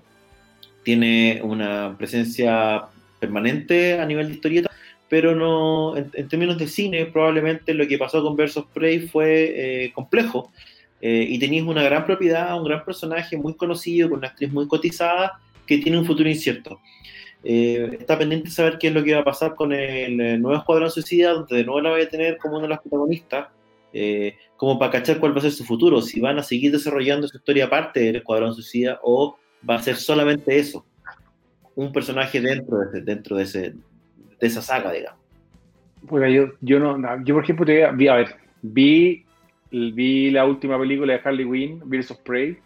tiene una presencia permanente a nivel de historieta, pero no, en, términos de cine, probablemente lo que pasó con Versus Prey fue eh, complejo. Eh, y tenías una gran propiedad, un gran personaje muy conocido, con una actriz muy cotizada, que tiene un futuro incierto. Eh, está pendiente saber qué es lo que va a pasar con el, nuevo Escuadrón Suicida, donde de nuevo la va a tener como uno de los protagonistas, como para cachar cuál va a ser su futuro, si van a seguir desarrollando su historia aparte del Escuadrón Suicida o va a ser solamente eso, un personaje dentro de, dentro de, ese, de esa saga, digamos. Bueno, yo, yo no, yo por ejemplo, te, vi, a ver, vi, vi la última película de Harley Quinn, Birds of Prey.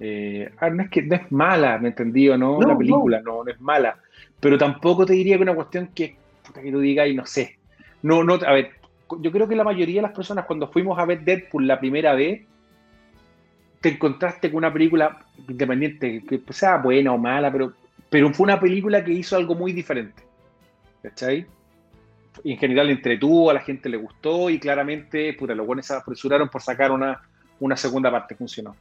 Eh, ah, no es que no es mala, me entendí o no, la película, no. no. es mala. Pero tampoco te diría que una cuestión que, puta, que tú digas y no sé. No, no, a ver, yo creo que la mayoría de las personas cuando fuimos a ver Deadpool la primera vez, te encontraste con una película independiente, que sea buena o mala, pero, pero fue una película que hizo algo muy diferente. ¿Cachai? en general entretuvo, a la gente le gustó y claramente, puta, los buenos se apresuraron por sacar una, una segunda parte, funcionó.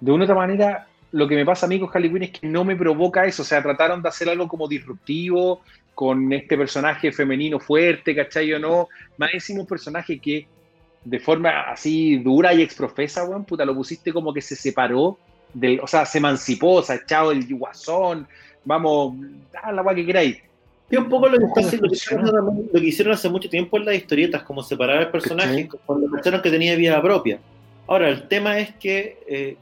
De una u otra manera, lo que me pasa a mí Harley Quinn es que no me provoca eso, o sea, trataron de hacer algo como disruptivo, con este personaje femenino fuerte, ¿cachai o no? Más un personaje que de forma así dura y exprofesa, weón, puta, lo pusiste como que se separó del, o sea, se emancipó, o sea, echado el guasón, vamos, a la weá que queráis. Es un poco lo que, lo, que hicieron hace mucho tiempo en las historietas, como separar el personaje cuando pensaron que tenía vida propia. Ahora, el tema es que... Eh,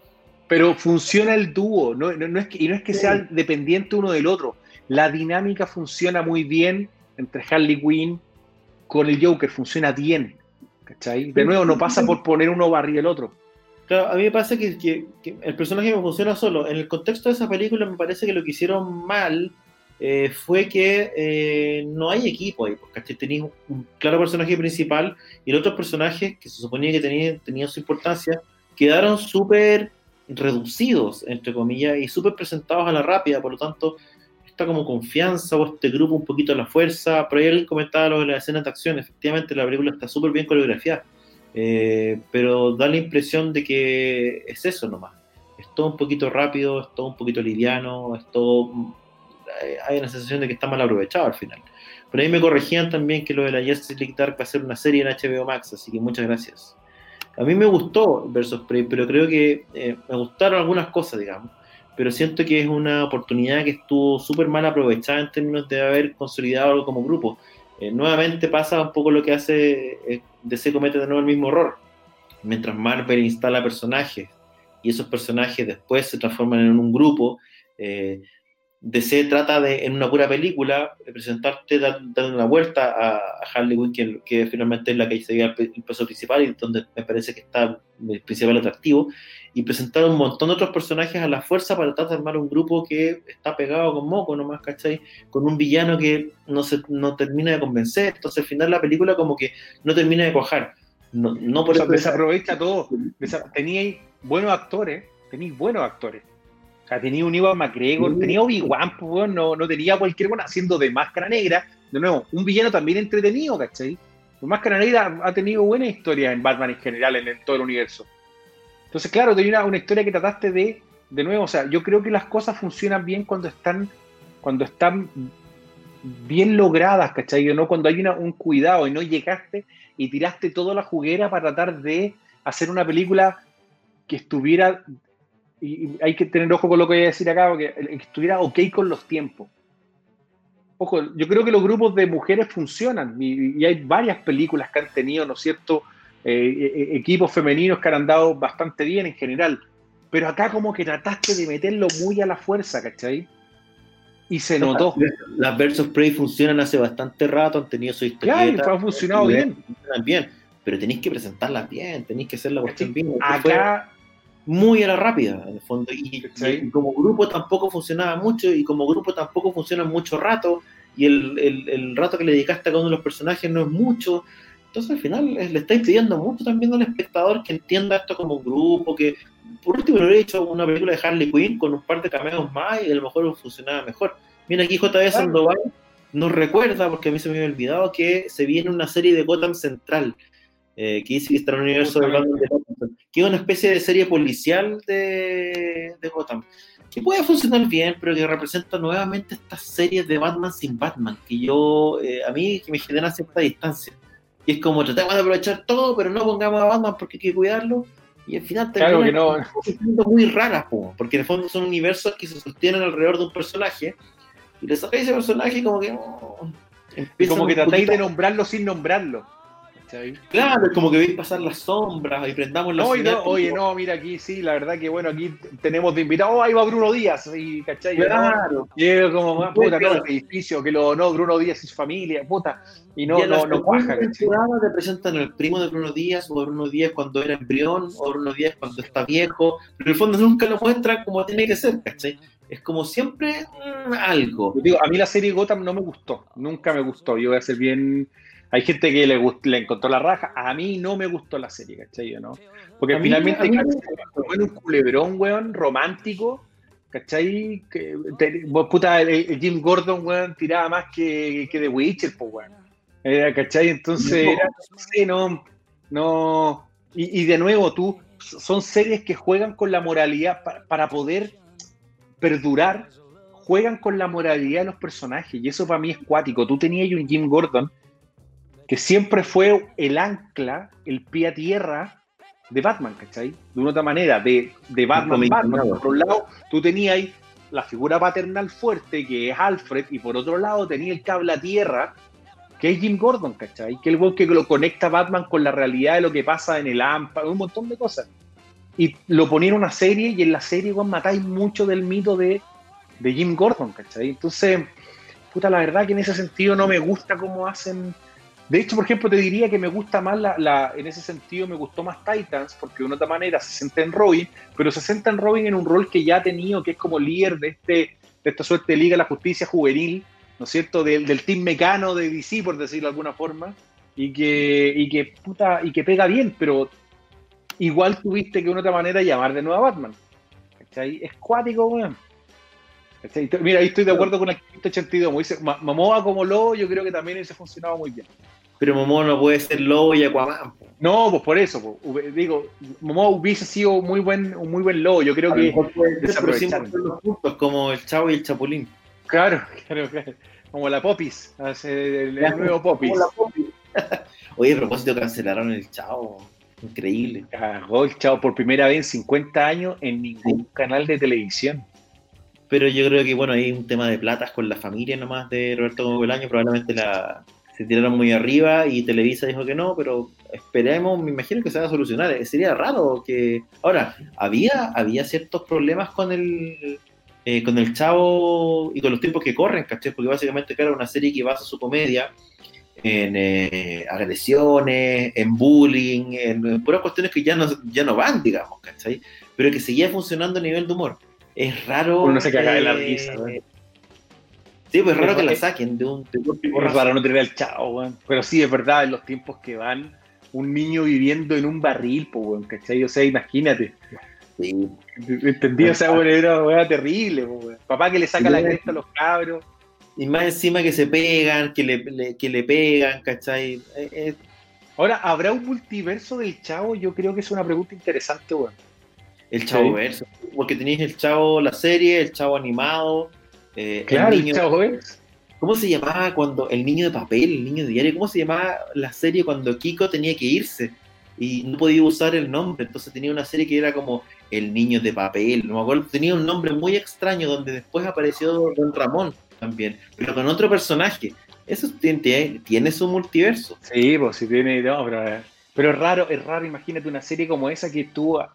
pero funciona el dúo, no, es que, y no es que sea dependiente uno del otro. La dinámica funciona muy bien entre Harley Quinn con el Joker, funciona bien. ¿cachai? De nuevo, no pasa por poner uno barrio el otro. Claro, a mí me pasa que, que, el personaje me funciona solo. En el contexto de esa película me parece que lo que hicieron mal eh, fue que eh, no hay equipo ahí, porque tenéis un claro personaje principal y los otros personajes que se suponía que tenían, tenían su importancia quedaron súper reducidos, entre comillas, y súper presentados a la rápida, por lo tanto, está como confianza o este grupo un poquito a la fuerza. Pero alguien comentaba lo de las escenas de acción, efectivamente la película está súper bien coreografiada, eh, pero da la impresión de que es eso nomás. Es todo un poquito rápido, es todo un poquito liviano, es todo hay una sensación de que está mal aprovechado al final. Pero ahí me corregían también que lo de la Justice League Dark va a ser una serie en HBO Max, así que muchas gracias. A mí me gustó Versus Prey, pero creo que eh, me gustaron algunas cosas, digamos. Pero siento que es una oportunidad que estuvo súper mal aprovechada en términos de haber consolidado algo como grupo. Eh, nuevamente pasa un poco lo que hace eh, DC comete de nuevo el mismo error. Mientras Marvel instala personajes y esos personajes después se transforman en un grupo, eh, DC trata de, en una pura película, presentarte, dando una vuelta a, Harley Quinn, que, finalmente es la que se el, el peso principal y donde me parece que está el principal atractivo, y presentar un montón de otros personajes a la fuerza para tratar de armar un grupo que está pegado con moco nomás, ¿cachai? Con un villano que no, se, no termina de convencer, entonces al final la película como que no termina de cuajar. No, no por eso desaprovecha todo. Teníais buenos actores, tenéis buenos actores o sea, tenía un Iwan McGregor, tenía Obi-Wan, pues, no, no tenía cualquier bueno haciendo de Máscara Negra. De nuevo, un villano también entretenido, ¿cachai? Pues Máscara Negra ha tenido buena historia en Batman en general, en, todo el universo. Entonces, claro, tenía una, historia que trataste de, de nuevo, o sea, yo creo que las cosas funcionan bien cuando están, cuando están bien logradas, ¿cachai? ¿no? Cuando hay un cuidado y no llegaste y tiraste toda la juguera para tratar de hacer una película que estuviera y hay que tener ojo con lo que voy a decir acá, porque estuviera ok con los tiempos. Ojo, yo creo que los grupos de mujeres funcionan y, hay varias películas que han tenido, ¿no es cierto?, eh, e, e, equipos femeninos que han andado bastante bien en general. Pero acá como que trataste de meterlo muy a la fuerza, ¿cachai? Y se notó. Las Versus Prey funcionan hace bastante rato, han tenido su historia. Claro, han funcionado bien. bien. Pero tenéis que presentarlas bien, tenéis que hacer la cuestión bien. Acá, muy a la rápida, en el fondo. Y, como grupo tampoco funcionaba mucho, y como grupo tampoco funciona mucho rato, y el, el, rato que le dedicaste a cada uno de los personajes no es mucho. Entonces al final le está impidiendo mucho también al espectador que entienda esto como un grupo, que por último le hubiera hecho una película de Harley Quinn con un par de cameos más y a lo mejor funcionaba mejor. Mira aquí JB Sandoval nos recuerda, porque a mí se me había olvidado, que se viene una serie de Gotham Central, eh, que dice que está en el universo de Gotham, que es una especie de serie policial de, de Gotham que puede funcionar bien, pero que representa nuevamente estas series de Batman sin Batman, que yo, eh, a mí, que me genera cierta distancia. Y es como tratamos de aprovechar todo, pero no pongamos a Batman porque hay que cuidarlo. Y al final claro que no. muy raras, porque en el fondo son universos que se sostienen alrededor de un personaje. Y le sacáis ese personaje como que. Oh, como que tratáis de nombrarlo sin nombrarlo. Claro, es como que veis pasar las sombras y prendamos la no, no, Oye, no, mira aquí sí, la verdad que bueno, aquí tenemos de invitado, oh, ahí va Bruno Díaz, y, ¿cachai? Claro. Y es como, más puta, no, el edificio, que lo, no, Bruno Díaz y su familia, puta, y no, y no, no cuaja, te presentan el primo de Bruno Díaz, o Bruno Díaz cuando era embrión, o Bruno Díaz cuando está viejo, pero en el fondo nunca lo muestran como tiene que ser, ¿cachai? Es como siempre mm, algo. digo, a mí la serie Gotham no me gustó, nunca me gustó, yo voy a ser bien hay gente que le, le encontró la raja. A mí no me gustó la serie, ¿cachai? ¿no? Porque finalmente mí, como en un culebrón, weón, romántico, ¿cachai? Que, puta, el, Jim Gordon, weón, tiraba más que, que The Witcher, pues, weón. Era, ¿cachai? Entonces, no. no, no. Y, de nuevo, tú, son series que juegan con la moralidad para, para poder perdurar, juegan con la moralidad de los personajes. Y eso para mí es cuático. Tú tenías un Jim Gordon que siempre fue el ancla, el pie a tierra de Batman, ¿cachai? De una otra manera, de, de Batman, Batman. Por un lado, tú tenías la figura paternal fuerte, que es Alfred, y por otro lado tenías el cable a tierra, que es Jim Gordon, ¿cachai? Que es el que lo conecta Batman con la realidad de lo que pasa en el AMPA, un montón de cosas. Y lo ponía en una serie, y en la serie, igual matáis mucho del mito de, de Jim Gordon, ¿cachai? Entonces, puta, la verdad que en ese sentido no me gusta cómo hacen de hecho, por ejemplo, te diría que me gusta más la, en ese sentido me gustó más Titans, porque de una otra manera se sienta en Robin, pero se sienta en Robin en un rol que ya ha tenido, que es como líder de este, de esta suerte de Liga de la Justicia juvenil, ¿no es cierto? Del, del team mecano de DC, por decirlo de alguna forma, y que, y que puta, y que pega bien, pero igual tuviste que de una otra manera llamar de nuevo a Batman. ¿Cachai? Es cuático, weón. Mira, ahí estoy de acuerdo con el 82. Como dice, Momoa como lobo, yo creo que también ese funcionaba muy bien. Pero Momoa no puede ser lobo y Aquaman. No, pues por eso. Digo, Momoa hubiese sido muy buen, un muy buen lobo. Yo creo que desaprovecharon. los puntos, como el Chavo y el Chapulín. Claro, claro, claro. Como la Popis, el, nuevo Popis. Oye, a propósito, cancelaron el Chavo. Increíble. Cagó el Chavo por primera vez en 50 años en ningún canal de televisión pero yo creo que bueno, hay un tema de platas con la familia nomás de Roberto Bolaño, probablemente la, se tiraron muy arriba y Televisa dijo que no, pero esperemos, me imagino que se va a solucionar. Eh, sería raro que... Ahora, había, había ciertos problemas con el, eh, con el chavo y con los tiempos que corren, ¿cachai? Porque básicamente, claro, una serie que basa su comedia en eh, agresiones, en bullying, en, puras cuestiones que ya no, ya no van, digamos, ¿cachai? Pero que seguía funcionando a nivel de humor es raro. Uno se caga de la risa, Sí, pues es raro que la saquen de un. Raro no tener al chao, weón. Pero sí, es verdad, en los tiempos que van, un niño viviendo en un barril, pues, weón, ¿cachai? O sea, imagínate. Sí. ¿Entendí? O sea, bueno, era terrible, weón. Papá que le saca la cresta a los cabros. Y más encima que se pegan, que le, que le pegan, ¿cachai? Ahora, ¿habrá un multiverso del chavo? Yo creo que es una pregunta interesante, weón. El Chavo Verso. Porque tenéis el Chavo, la serie, el Chavo animado. Eh, claro, el. ¿Cómo se llamaba cuando el niño de papel, el niño de diario? ¿Cómo se llamaba la serie cuando Kiko tenía que irse y no podía usar el nombre? Entonces tenía una serie que era como El niño de papel. No me acuerdo, tenía un nombre muy extraño donde después apareció Don Ramón también, pero con otro personaje. Eso tiene, tiene su multiverso. Sí, pues sí tiene, no, pero, pero es raro, es raro, imagínate una serie como esa que estuvo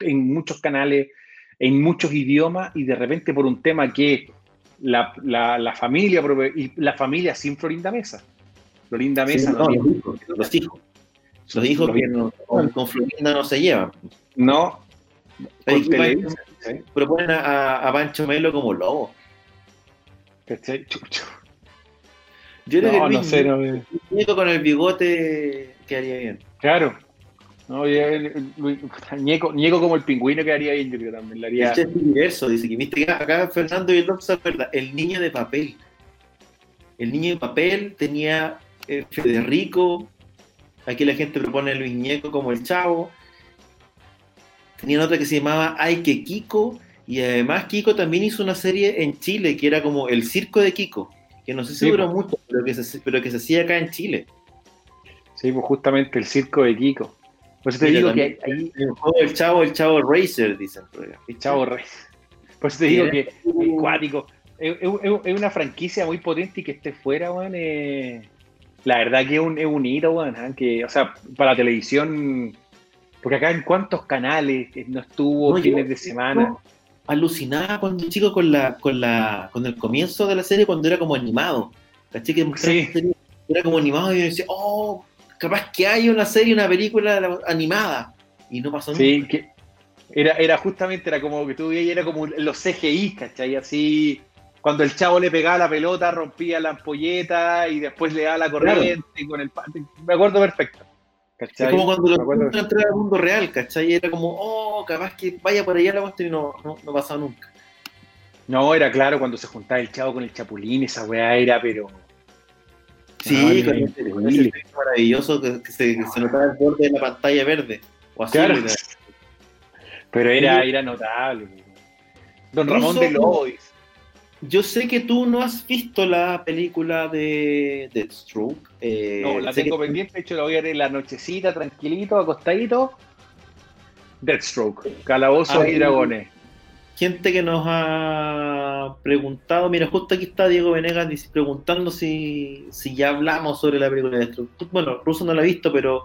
en muchos canales, en muchos idiomas, y de repente por un tema que la, la, familia, y la familia sin Florinda Mesa. Florinda Mesa. no, los, hijos, los hijos. Los hijos con, Florinda no se llevan. No. Proponen a, a, Pancho Melo como lobo. Yo creo que no sé, no, con el bigote quedaría bien. Claro. No, Ñeco, Ñeco, como el pingüino quedaría bien, yo creo también. Le haría... Este universo, dice que viste acá Fernando y el verdad, el niño de papel. El niño de papel tenía eh, Federico, aquí la gente propone a Luis Ñeco como el chavo. Tenían otra que se llamaba Ay que Kiko, y además Kiko también hizo una serie en Chile que era como El Circo de Kiko que no sé si duró mucho, pero que, se, pero que se hacía acá en Chile. Sí, pues justamente el circo de Kiko. Pues te digo que ahí... El, chavo, el chavo Racer, dicen. El chavo Racer. Pues te digo que es cuático. Es, una franquicia muy potente y que esté fuera, weón. la verdad que es un, es un hito, weón. ¿eh? Que, o sea, para la televisión. Porque acá en cuántos canales no estuvo fines de semana alucinaba cuando chico con la, con la, con el comienzo de la serie cuando era como animado. ¿Caché? Que era como animado y yo decía, oh, capaz que hay una serie, una película animada. Y no pasó. Sí, que era, era justamente, era como que tú veías, era como los CGI, ¿cachai? Así, cuando el chavo le pegaba la pelota, rompía la ampolleta y después le daba la corriente y con el... Me acuerdo perfecto. Es como cuando los entrar al mundo real, ¿cachai? Era como, oh, capaz que vaya por allá la cuestión y no, no, no pasaba nunca. No, era claro cuando se juntaba el chavo con el chapulín, esa weá era, pero. Sí, con ese, maravilloso que, se, notaba el borde de la pantalla verde. O azul. Pero era, era notable. Don Ramón de Lois. Yo sé que tú no has visto la película de Deathstroke. Eh, no, la tengo pendiente, de hecho la voy a ver en la nochecita, tranquilito, acostadito. Deathstroke, Calabozos y Dragones. Gente que nos ha preguntado, mira, justo aquí está Diego Venegas preguntando si, si ya hablamos sobre la película de Deathstroke. Bueno, Russo no la ha visto, pero...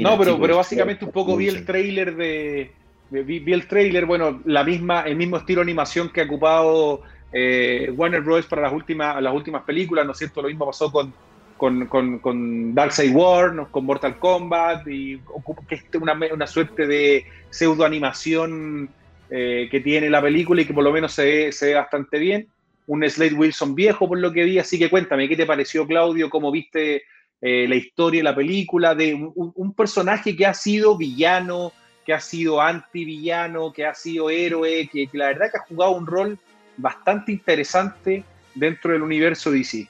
no, pero, pero básicamente un poco vi el trailer de... Vi, el trailer, bueno, la misma, el mismo estilo de animación que ha ocupado eh, Warner Bros. para las últimas, las últimas películas, ¿no es cierto? Lo mismo pasó con, con, con, con Darkseid War, con Mortal Kombat, y que es una, una suerte de pseudo animación eh, que tiene la película y que por lo menos se ve, bastante bien. Un Slade Wilson viejo, por lo que vi, así que cuéntame, ¿qué te pareció, Claudio? ¿Cómo viste eh, la historia la película? De un, personaje que ha sido villano, que ha sido anti-villano, que ha sido héroe, que la verdad que ha jugado un rol bastante interesante dentro del universo DC.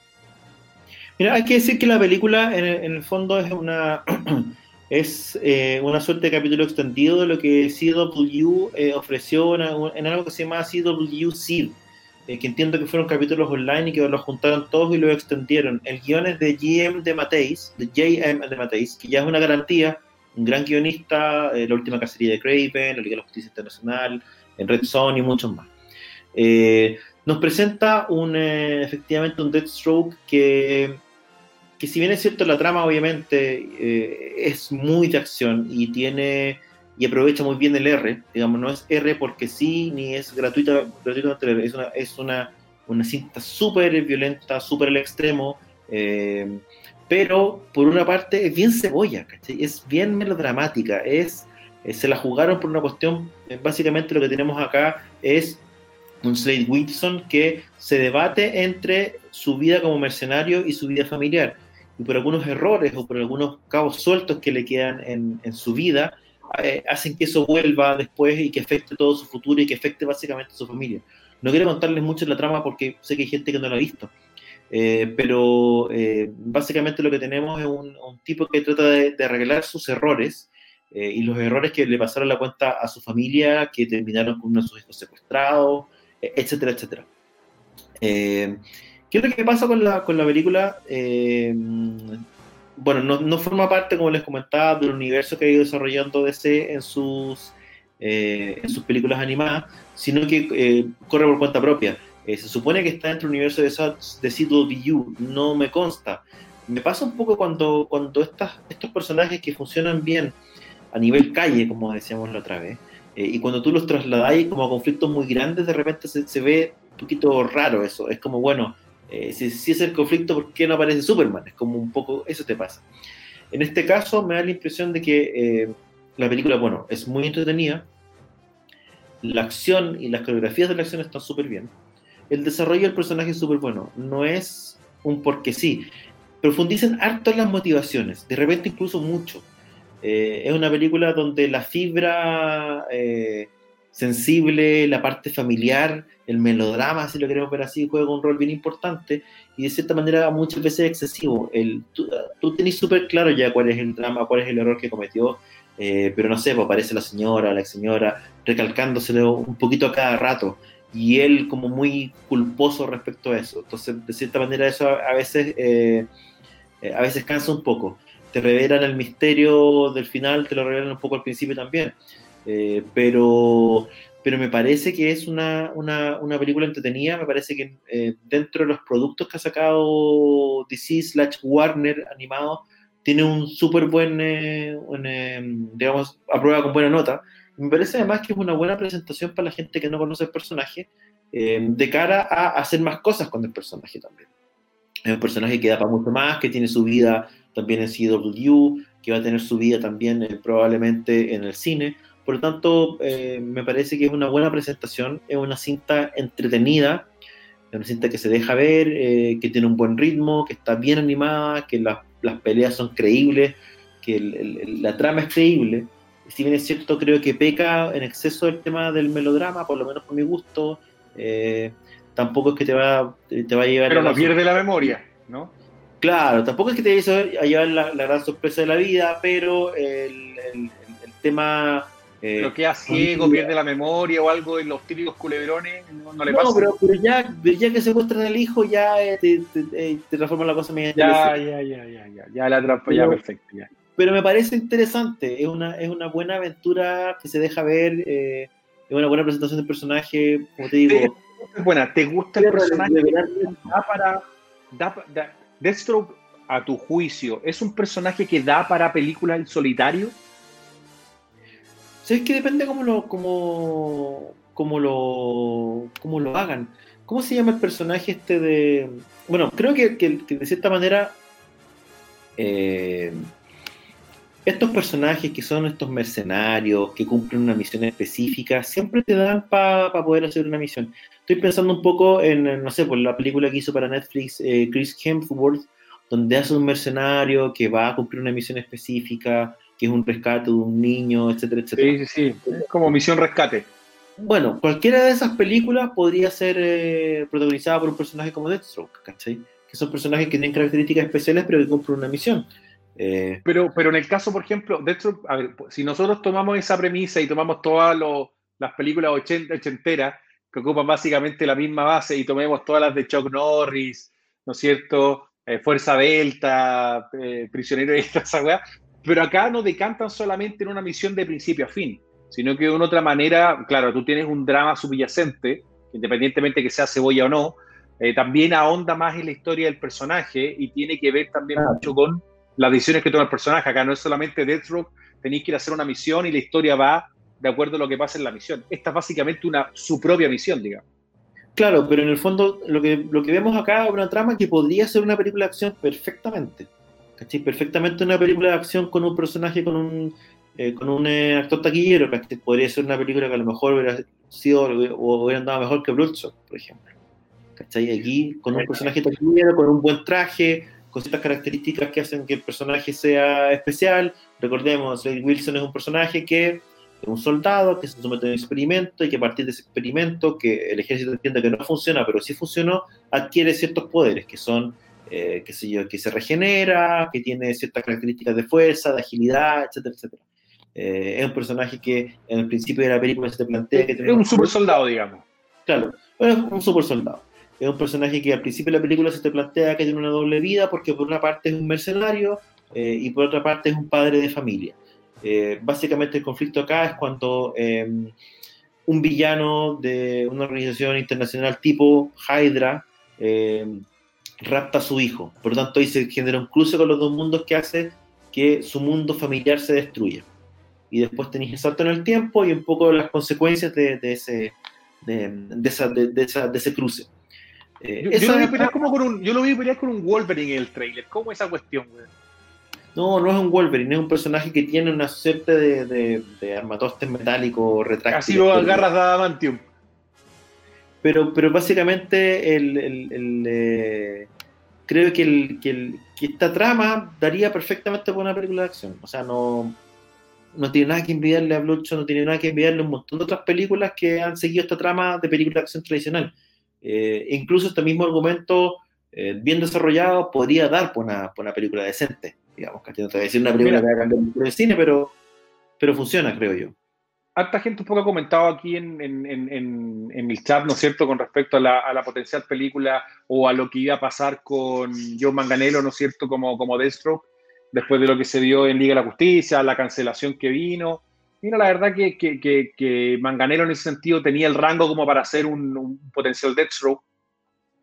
Mira, hay que decir que la película en el, fondo es una es eh, una suerte de capítulo extendido de lo que CW eh, ofreció en, algo que se llama CW Seed, eh, que entiendo que fueron capítulos online y que los juntaron todos y lo extendieron. El guion es de GM de Mateis, de JM de Mateis, que ya es una garantía, un gran guionista, la última cacería de Craven, la Liga de la Justicia Internacional, en Red Zone y muchos más. Nos presenta un, efectivamente un Deathstroke que, que si bien es cierto la trama obviamente eh, es muy de acción y tiene y aprovecha muy bien el R, digamos, no es R porque sí, ni es gratuita, es una, es una, una cinta súper violenta, súper al extremo, pero por una parte es bien cebolla, es bien melodramática, es, se la jugaron por una cuestión, básicamente lo que tenemos acá es un Slade Wilson que se debate entre su vida como mercenario y su vida familiar. Y por algunos errores o por algunos cabos sueltos que le quedan en, su vida, eh, hacen que eso vuelva después y que afecte todo su futuro y que afecte básicamente a su familia. No quiero contarles mucho la trama porque sé que hay gente que no la ha visto. Eh, pero eh, básicamente lo que tenemos es un, tipo que trata de, arreglar sus errores y los errores que le pasaron la cuenta a su familia, que terminaron con uno de sus hijos secuestrados, etcétera, etcétera. Eh, ¿Qué es lo que pasa con la, con la película? Eh, bueno, no, forma parte, como les comentaba, del universo que ha ido desarrollando DC en sus, eh, en sus películas animadas, sino que corre por cuenta propia. se supone que está dentro del universo de, de CW, no me consta. Me pasa un poco cuando, cuando estas, estos personajes que funcionan bien a nivel calle, como decíamos la otra vez, eh, y cuando tú los trasladáis como a conflictos muy grandes, de repente se, ve un poquito raro eso. Es como, bueno, eh, si, si, es el conflicto, ¿por qué no aparece Superman? Es como un poco, eso te pasa. En este caso me da la impresión de que eh, la película, bueno, es muy entretenida, la acción y las coreografías de la acción están súper bien, el desarrollo del personaje es súper bueno, no es un porque sí. Profundicen harto en las motivaciones, de repente incluso mucho. Eh, es una película donde la fibra eh, sensible, la parte familiar, el melodrama, si lo queremos ver así, juega un rol bien importante y de cierta manera muchas veces excesivo. El, tú, tú tenés súper claro ya cuál es el drama, cuál es el error que cometió, eh, pero no sé, pues aparece la señora, la ex señora, recalcándoselo un poquito a cada rato y él como muy culposo respecto a eso. Entonces, de cierta manera eso a, veces eh, eh, a veces cansa un poco. Te revelan el misterio del final, te lo revelan un poco al principio también. Pero pero me parece que es una, una, una película entretenida, me parece que eh, dentro de los productos que ha sacado DC slash Warner animado, tiene un súper buen, eh, eh, digamos, aprueba con buena nota. Me parece además que es una buena presentación para la gente que no conoce el personaje, de cara a hacer más cosas con el personaje también. Es un personaje que da para mucho más, que tiene su vida también en CW, que va a tener su vida también probablemente en el cine. Por lo tanto, eh, me parece que es una buena presentación, es una cinta entretenida, es una cinta que se deja ver, eh, que tiene un buen ritmo, que está bien animada, que las peleas son creíbles, que la trama es creíble. Si bien es cierto, creo que peca en exceso el tema del melodrama, por lo menos por mi gusto. Eh, tampoco es que te va, te va a llevar... Pero no pierde la memoria, ¿no? Claro, tampoco es que te vaya a llevar la, gran sorpresa de la vida, pero el, el tema pero eh, queda ciego, pierde la memoria o algo en los típicos culebrones, no, le pasa. No, pero, pero ya, ya que se muestra el hijo, ya eh, te, te, eh, te, transforma la cosa media. Ya, ya, ya, ya, ya, ya la trampa, ya perfecto. Ya. Pero me parece interesante, es una, es una buena aventura que se deja ver, eh, es una buena presentación del personaje, como te digo. Es buena, ¿te gusta el personaje? Da para. Da, da, Deathstroke, a tu juicio, ¿es un personaje que da para película en solitario? ¿Sabes que depende cómo lo, cómo, cómo lo, cómo lo hagan? ¿Cómo se llama el personaje este de...? Bueno, creo que, de cierta manera eh, estos personajes que son estos mercenarios, que cumplen una misión específica, siempre te dan para poder hacer una misión. Estoy pensando un poco en, no sé, por la película que hizo para Netflix eh, Chris Hemsworth, donde hace un mercenario que va a cumplir una misión específica, que es un rescate de un niño, etcétera, etcétera. Sí, sí, sí, es como misión rescate. Bueno, cualquiera de esas películas podría ser eh, protagonizada por un personaje como Deathstroke, ¿cachai? Que son personajes que tienen características especiales pero que cumplen una misión. Eh, pero, pero en el caso, por ejemplo, Deathstroke, a ver, si nosotros tomamos esa premisa y tomamos todas las películas 80, ochenteras que ocupan básicamente la misma base y tomemos todas las de Chuck Norris, ¿no es cierto? Eh, Fuerza Delta, Prisionero y esa weá, pero acá no decantan solamente en una misión de principio a fin, sino que de una otra manera, claro, tú tienes un drama subyacente, independientemente que sea cebolla o no, eh, también ahonda más en la historia del personaje y tiene que ver también mucho con las decisiones que toma el personaje. Acá no es solamente Deathstroke, tenéis que ir a hacer una misión y la historia va de acuerdo a lo que pasa en la misión. Esta es básicamente una, su propia misión, digamos. Claro, pero en el fondo lo que, lo que vemos acá es una trama que podría ser una película de acción perfectamente. ¿Cachai? Perfectamente una película de acción con un personaje, con un, eh, con un eh, actor taquillero, que podría ser una película que a lo mejor hubiera sido o hubiera andado mejor que Bloodshot, por ejemplo. ¿Cachai? Aquí, con un personaje taquillero, con un buen traje, con ciertas características que hacen que el personaje sea especial. Recordemos, Wilson es un personaje que es un soldado que se somete a un experimento y que a partir de ese experimento, que el ejército entiende que no funciona, pero sí funcionó, adquiere ciertos poderes que son eh, yo, que se regenera, que tiene ciertas características de fuerza, de agilidad, etcétera, etcétera. Eh, es un personaje que en el principio de la película se te plantea que... Es un super soldado, digamos. Claro, es un super soldado. Es un personaje que al principio de la película se te plantea que tiene una doble vida porque por una parte es un mercenario eh, y por otra parte es un padre de familia. básicamente el conflicto acá es cuando em, un villano de una organización internacional tipo Hydra em, rapta a su hijo. Por lo tanto, ahí se genera un cruce con los dos mundos que hace que su mundo familiar se destruya. Y después tenéis el salto en el tiempo y un poco las consecuencias de, ese, de, esa, de, ese cruce. Eh, yo, lo vi pelear como con un, yo lo vi pelear con un Wolverine en el trailer. ¿Cómo esa cuestión, No, no es un Wolverine, es un personaje que tiene una suerte de, de, armatoste metálico retráctil. Así lo agarras de Adamantium. Pero, pero básicamente el, el, el, eh, creo que, el, que, esta trama daría perfectamente para una película de acción. O sea, no, no tiene nada que envidiarle a Bloodshot, no tiene nada que envidiarle a un montón de otras películas que han seguido esta trama de película de acción tradicional. Eh, incluso este mismo argumento, eh, bien desarrollado, podría dar por una, por una película decente. Digamos, que no te voy a decir una película que va a cambiar el cine, pero, pero funciona, creo yo harta gente un poco ha comentado aquí en, el chat, ¿no es cierto?, con respecto a la, potencial película o a lo que iba a pasar con Joe Manganello, ¿no es cierto?, como, como Deathstroke, después de lo que se vio en Liga de la Justicia, la cancelación que vino. Mira, la verdad que, que, Manganello en ese sentido tenía el rango como para ser un, un potencial Deathstroke.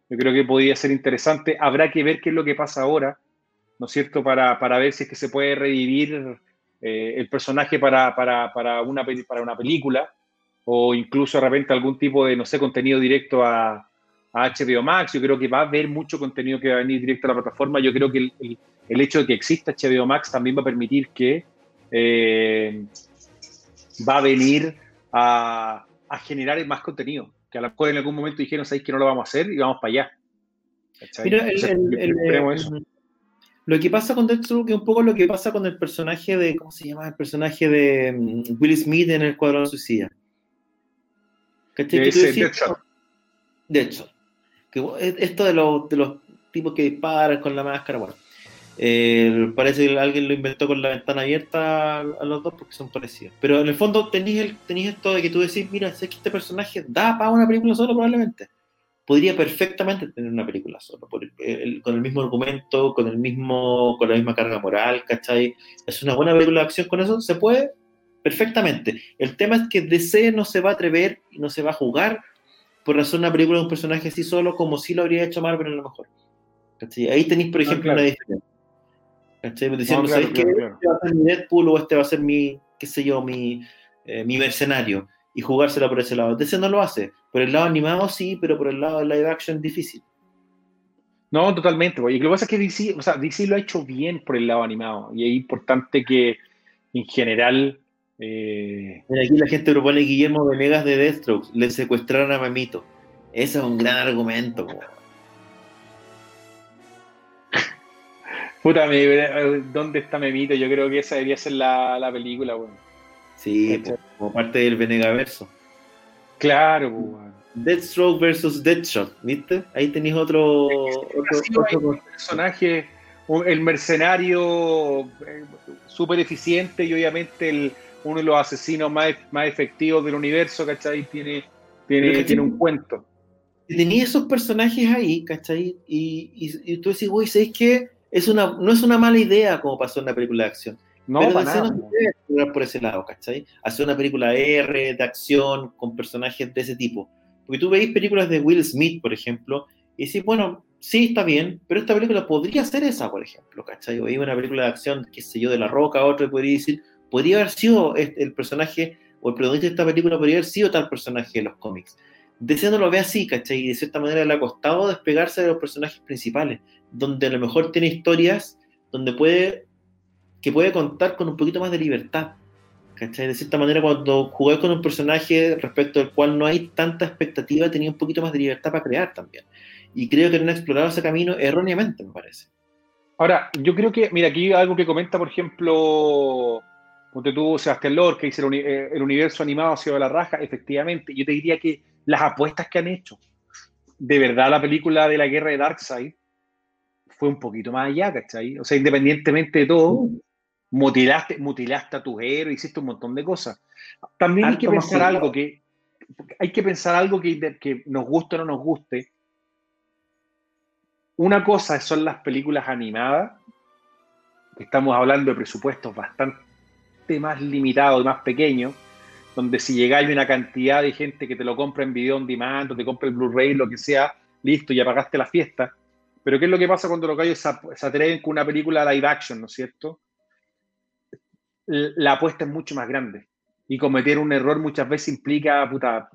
Yo creo que podría ser interesante. Habrá que ver qué es lo que pasa ahora, ¿no es cierto?, para, para ver si es que se puede revivir eh, el personaje para, para, para, una, para una película o incluso de repente algún tipo de, no sé, contenido directo a, a HBO Max. Yo creo que va a haber mucho contenido que va a venir directo a la plataforma. Yo creo que el, el, hecho de que exista HBO Max también va a permitir que eh, va a venir a, a, generar más contenido. Que a lo mejor en algún momento dijeron, ¿sabéis que no lo vamos a hacer? Y vamos para allá. Mira, el, lo que pasa con Deathstroke es un poco lo que pasa con el personaje de, ¿cómo se llama? El personaje de mm, Will Smith en el Cuadrón Suicida. ¿Cachai? Que, esto de los, de los tipos que disparan con la máscara, bueno. Eh, parece que alguien lo inventó con la ventana abierta a los dos porque son parecidos. Pero en el fondo tenéis, esto de que tú decís, mira, sé que este personaje da para una película solo probablemente podría perfectamente tener una película solo, con el mismo argumento, con, el mismo, con la misma carga moral, ¿cachai? Es una buena película de acción con eso, se puede perfectamente. El tema es que DC no se va a atrever y no se va a jugar por hacer una película de un personaje así solo como si lo habría hecho Marvel a lo mejor. ¿cachai? Ahí tenéis, por ejemplo, una diferencia. ¿cachai? Diciendo, ¿sabéis que este va a ser mi Deadpool o este va a ser mi, qué sé yo, mi, eh, mi mercenario? y jugársela por ese lado. DC no lo hace. Por el lado animado sí, pero por el lado de live action difícil. No, totalmente. Y lo que pasa es que DC, o sea, DC lo ha hecho bien por el lado animado. Y es importante que en general. Eh... aquí la gente propone Guillermo Venegas de Deathstroke. Le secuestraron a Memito. Ese es un gran argumento. Puta, ¿dónde está Memito? Yo creo que esa debería ser la, la película, bueno. Sí, como parte del Venegaverso. Claro, pues, Deathstroke versus Deadshot, ¿viste? Ahí tenéis otro, otro, personaje, el mercenario eh, súper eficiente y obviamente el, uno de los asesinos más, más efectivos del universo, ¿cachai? Tiene, tiene, tiene un cuento. Tenía esos personajes ahí, ¿cachai? Y, y, y tú decís, güey, ¿sabes qué? Es una, no es una mala idea como pasó en la película de acción. No, Pero para nada. No por ese lado, ¿cachai? Hacer una película R, de acción, con personajes de ese tipo. Porque tú veis películas de Will Smith, por ejemplo, y decís, bueno, sí, está bien, pero esta película podría ser esa, por ejemplo, ¿cachai? O una película de acción, qué sé yo, de La Roca, otro podría decir, podría haber sido el personaje o el protagonista de esta película podría haber sido tal personaje de los cómics. DC no lo ve así, ¿cachai? Y de cierta manera le ha costado despegarse de los personajes principales, donde a lo mejor tiene historias donde puede que puede contar con un poquito más de libertad. ¿Cachai? De cierta manera, cuando jugué con un personaje respecto al cual no hay tanta expectativa, tenía un poquito más de libertad para crear también. Y creo que no han explorado ese camino erróneamente, me parece. Ahora, yo creo que, mira, aquí algo que comenta, por ejemplo, porque tú, Sebastián Lor, que dice eh, el, universo animado ha sido de la raja, efectivamente, yo te diría que las apuestas que han hecho, de verdad la película de la guerra de Darkseid fue un poquito más allá, ¿cachai? O sea, independientemente de todo, mutilaste, mutilaste a tu héroe, hiciste un montón de cosas. También hay que pensar algo que hay que pensar algo que, que nos guste o no nos guste. Una cosa son las películas animadas, que estamos hablando de presupuestos bastante más limitados y más pequeños, donde si llegáis una cantidad de gente que te lo compra en video on demand o te compra el Blu-ray, lo que sea, listo, ya pagaste la fiesta. Pero ¿qué es lo que pasa cuando los gallos se atreven con una película live action, ¿no es cierto? La apuesta es mucho más grande. Y cometer un error muchas veces implica, puta,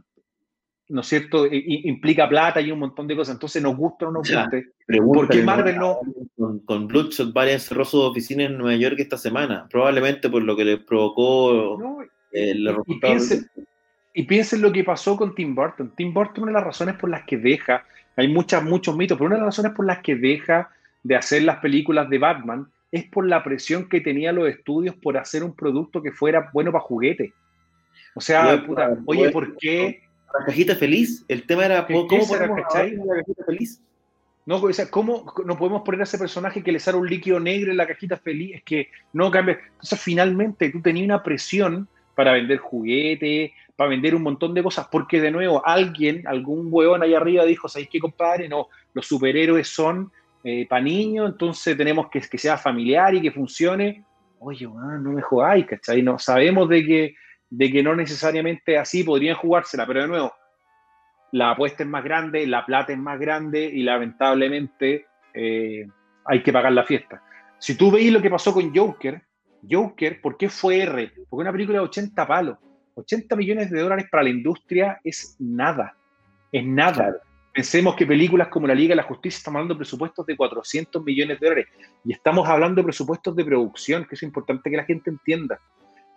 ¿no es cierto? implica plata y un montón de cosas. Entonces, nos gusta o no nos guste. ¿Por qué Marvel no? Con, con Bloodshot, varias cerró sus oficinas en Nueva York esta semana. Probablemente por lo que le provocó el y, piensen, lo que pasó con Tim Burton. Tim Burton, una de las razones por las que deja, hay muchas, muchos mitos, pero una de las razones por las que deja de hacer las películas de Batman es por la presión que tenían los estudios por hacer un producto que fuera bueno para juguete. O sea, puta, oye, ¿por qué? La cajita feliz, el tema era ¿cómo podemos la cajita feliz? No, o sea, ¿cómo no podemos poner a ese personaje que le sale un líquido negro en la cajita feliz? Es que no cambia. Entonces, finalmente, tú tenías una presión para vender juguetes, para vender un montón de cosas, porque de nuevo, alguien, algún huevón allá arriba dijo, ¿sabéis qué, compadre? No, los superhéroes son eh, para niños, entonces tenemos que que sea familiar y que funcione. Oye, no me jodáis, ¿cachai? No, sabemos de que, de que no necesariamente así podrían jugársela, pero de nuevo, la apuesta es más grande, la plata es más grande y lamentablemente eh, hay que pagar la fiesta. Si tú veis lo que pasó con Joker, Joker, ¿por qué fue R? Porque una película de 80 palos. 80 millones de dólares para la industria es nada. Es nada. Pensemos que películas como La Liga de la Justicia estamos hablando de presupuestos de 400 millones de dólares. Y estamos hablando de presupuestos de producción, que es importante que la gente entienda.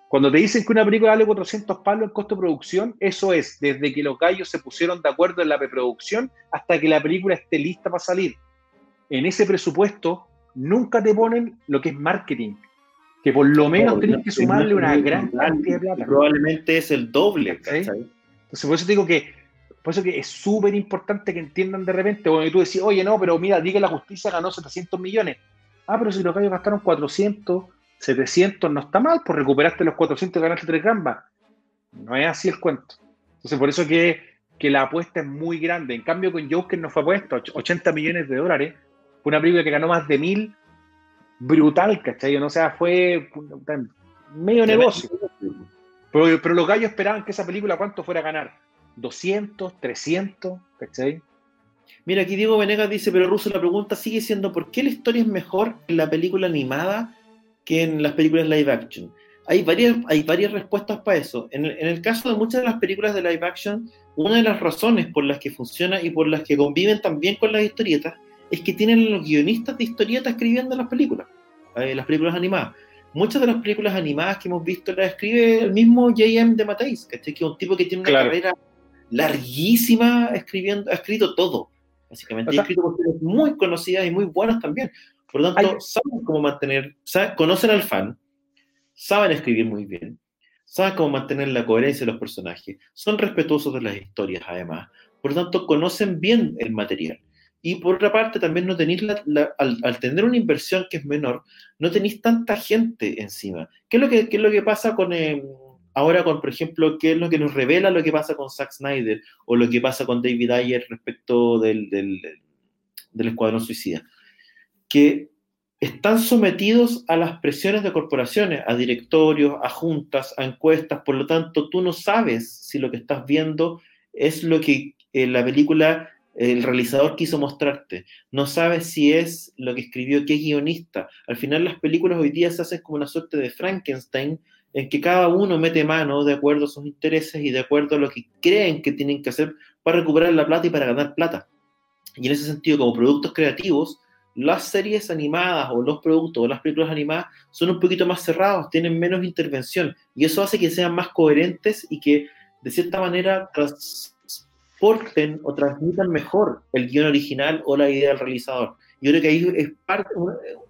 Cuando te dicen que una película vale 400 palos en costo de producción, eso es desde que los gallos se pusieron de acuerdo en la preproducción hasta que la película esté lista para salir. En ese presupuesto nunca te ponen lo que es marketing, que por lo menos tienes que sumarle una gran cantidad de plata. Probablemente es el doble. Entonces, por eso te digo que, por eso que es súper importante que entiendan de repente, cuando tú decís, oye, no, pero mira, di que la justicia ganó 700 millones. Ah, pero si los gallos gastaron 400, 700 no está mal, pues recuperaste los 400 y ganaste tres gambas. No es así el cuento. Entonces, por eso que, que la apuesta es muy grande. En cambio, con Joker no fue apuesta, 80 millones de dólares. Fue una película que ganó más de mil. Brutal, ¿cachai? O sea, fue medio negocio. Pero, pero los gallos esperaban que esa película, ¿cuánto fuera a ganar? 200, 300, ¿cachai? Mira, aquí Diego Venegas dice, pero Russo, la pregunta sigue siendo, ¿por qué la historia es mejor en la película animada que en las películas live action. Hay varias, hay varias respuestas para eso. En el, caso de muchas de las películas de live action, una de las razones por las que funciona y por las que conviven también con las historietas es que tienen los guionistas de historietas escribiendo las películas, eh, las películas animadas. Muchas de las películas animadas que hemos visto las escribe el mismo J.M. de Mateis, que es un tipo que tiene una carrera larguísima escribiendo, ha escrito todo, básicamente. ha escrito cuestiones muy conocidas y muy buenas también. Por lo tanto, saben cómo mantener, conocen al fan, saben escribir muy bien, saben cómo mantener la coherencia de los personajes, son respetuosos de las historias además, por lo tanto, conocen bien el material. Y por otra parte, también no tenéis, al, tener una inversión que es menor, no tenéis tanta gente encima. ¿Qué es lo que, es lo que pasa con, em, ahora con, por ejemplo, qué es lo que nos revela lo que pasa con Zack Snyder o lo que pasa con David Ayer respecto del, del, del Escuadrón Suicida? que están sometidos a las presiones de corporaciones, a directorios, a juntas, a encuestas, por lo tanto tú no sabes si lo que estás viendo es lo que en la película el realizador quiso mostrarte, no sabes si es lo que escribió, qué guionista. Al final las películas hoy día se hacen como una suerte de Frankenstein en que cada uno mete mano de acuerdo a sus intereses y de acuerdo a lo que creen que tienen que hacer para recuperar la plata y para ganar plata. Y en ese sentido, como productos creativos, las series animadas o los productos o las películas animadas son un poquito más cerrados, tienen menos intervención y eso hace que sean más coherentes y que de cierta manera transporten o transmitan mejor el guion original o la idea del realizador. Yo creo que ahí es parte,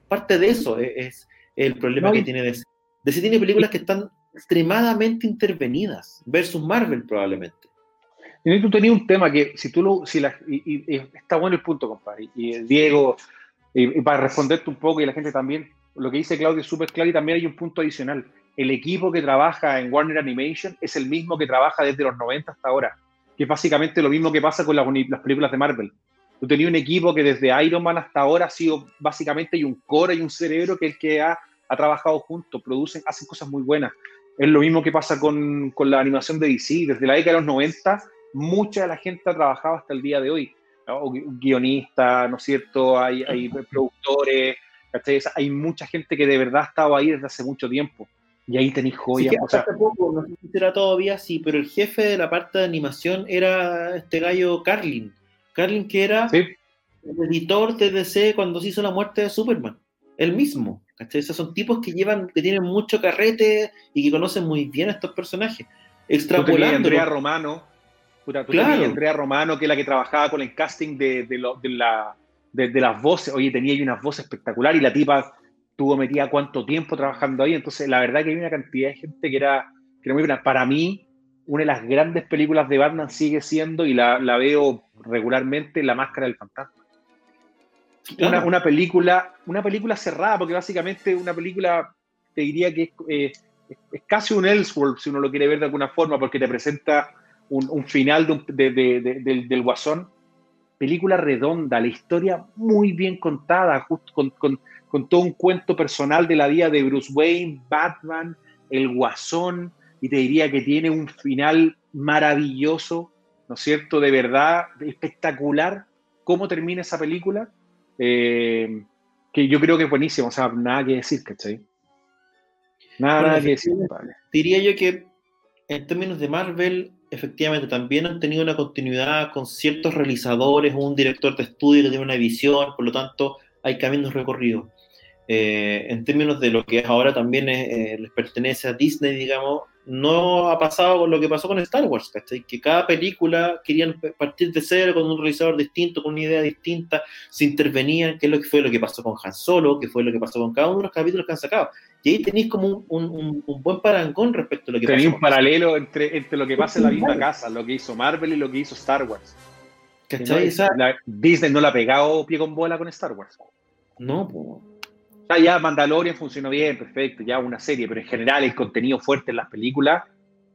parte de eso, es, el problema que tiene DC. DC tiene películas que están extremadamente intervenidas versus Marvel probablemente. Y tú tenías un tema que, si tú lo, si la, y, está bueno el punto, compadre, y Diego y, para responderte un poco y la gente también, lo que dice Claudio es súper claro y también hay un punto adicional. El equipo que trabaja en Warner Animation es el mismo que trabaja desde los 90 hasta ahora, que es básicamente lo mismo que pasa con las, las películas de Marvel. Tú tenías un equipo que desde Iron Man hasta ahora ha sido básicamente hay un core y un cerebro que es el que ha, ha trabajado juntos, producen, hacen cosas muy buenas. Es lo mismo que pasa con, con la animación de DC. Desde la década de los 90, mucha de la gente ha trabajado hasta el día de hoy guionistas, ¿no es cierto? Hay, hay productores, Hay mucha gente que de verdad ha estado ahí desde hace mucho tiempo. Y ahí tenéis joyas. poco, no sé si será todavía así, pero el jefe de la parte de animación era este gallo Carlin. Carlin que era el editor de DC cuando se hizo la muerte de Superman. El mismo. Esos son tipos que llevan, que tienen mucho carrete y que conocen muy bien a estos personajes. Extrapolando. Andrea Romano, claro. Andrea Romano, que es la que trabajaba con el casting de, de, la, desde las voces, oye, tenía ahí unas voces espectaculares y la tipa tuvo metida cuánto tiempo trabajando ahí, entonces la verdad que hay una cantidad de gente que era, que era muy buena. Para mí, una de las grandes películas de Batman sigue siendo, y la, la veo regularmente, La Máscara del Fantasma. Una, una, película, una película cerrada, porque básicamente una película, te diría que es, eh, es, casi un Elseworld, si uno lo quiere ver de alguna forma, porque te presenta un, un final de de, de, del, del Guasón. Película redonda, la historia muy bien contada, justo con, con, con, todo un cuento personal de la vida de Bruce Wayne, Batman, el Guasón, y te diría que tiene un final maravilloso, ¿no es cierto? De verdad, espectacular cómo termina esa película, eh, que yo creo que es buenísimo, o sea, nada que decir, ¿cachai? Nada, nada que decir. Diría yo que en términos de Marvel, efectivamente también han tenido una continuidad con ciertos realizadores, un director de estudio que tiene una visión, por lo tanto hay caminos recorridos. Eh, en términos de lo que es ahora también eh, les pertenece a Disney, digamos, no ha pasado con lo que pasó con Star Wars, ¿cachai? Que cada película querían partir de cero con un realizador distinto, con una idea distinta, se intervenían, que es lo que fue lo que pasó con Han Solo, que fue lo que pasó con cada uno de los capítulos que han sacado. Y ahí tenéis como un, un, buen parangón respecto a lo que Tenéis un paralelo entre, entre lo que pasa en la misma casa, lo que hizo Marvel y lo que hizo Star Wars. ¿Cachai? Disney no la ha pegado pie con bola con Star Wars. No, pues. Ya Mandalorian funcionó bien, perfecto, ya una serie, pero en general el contenido fuerte en las películas.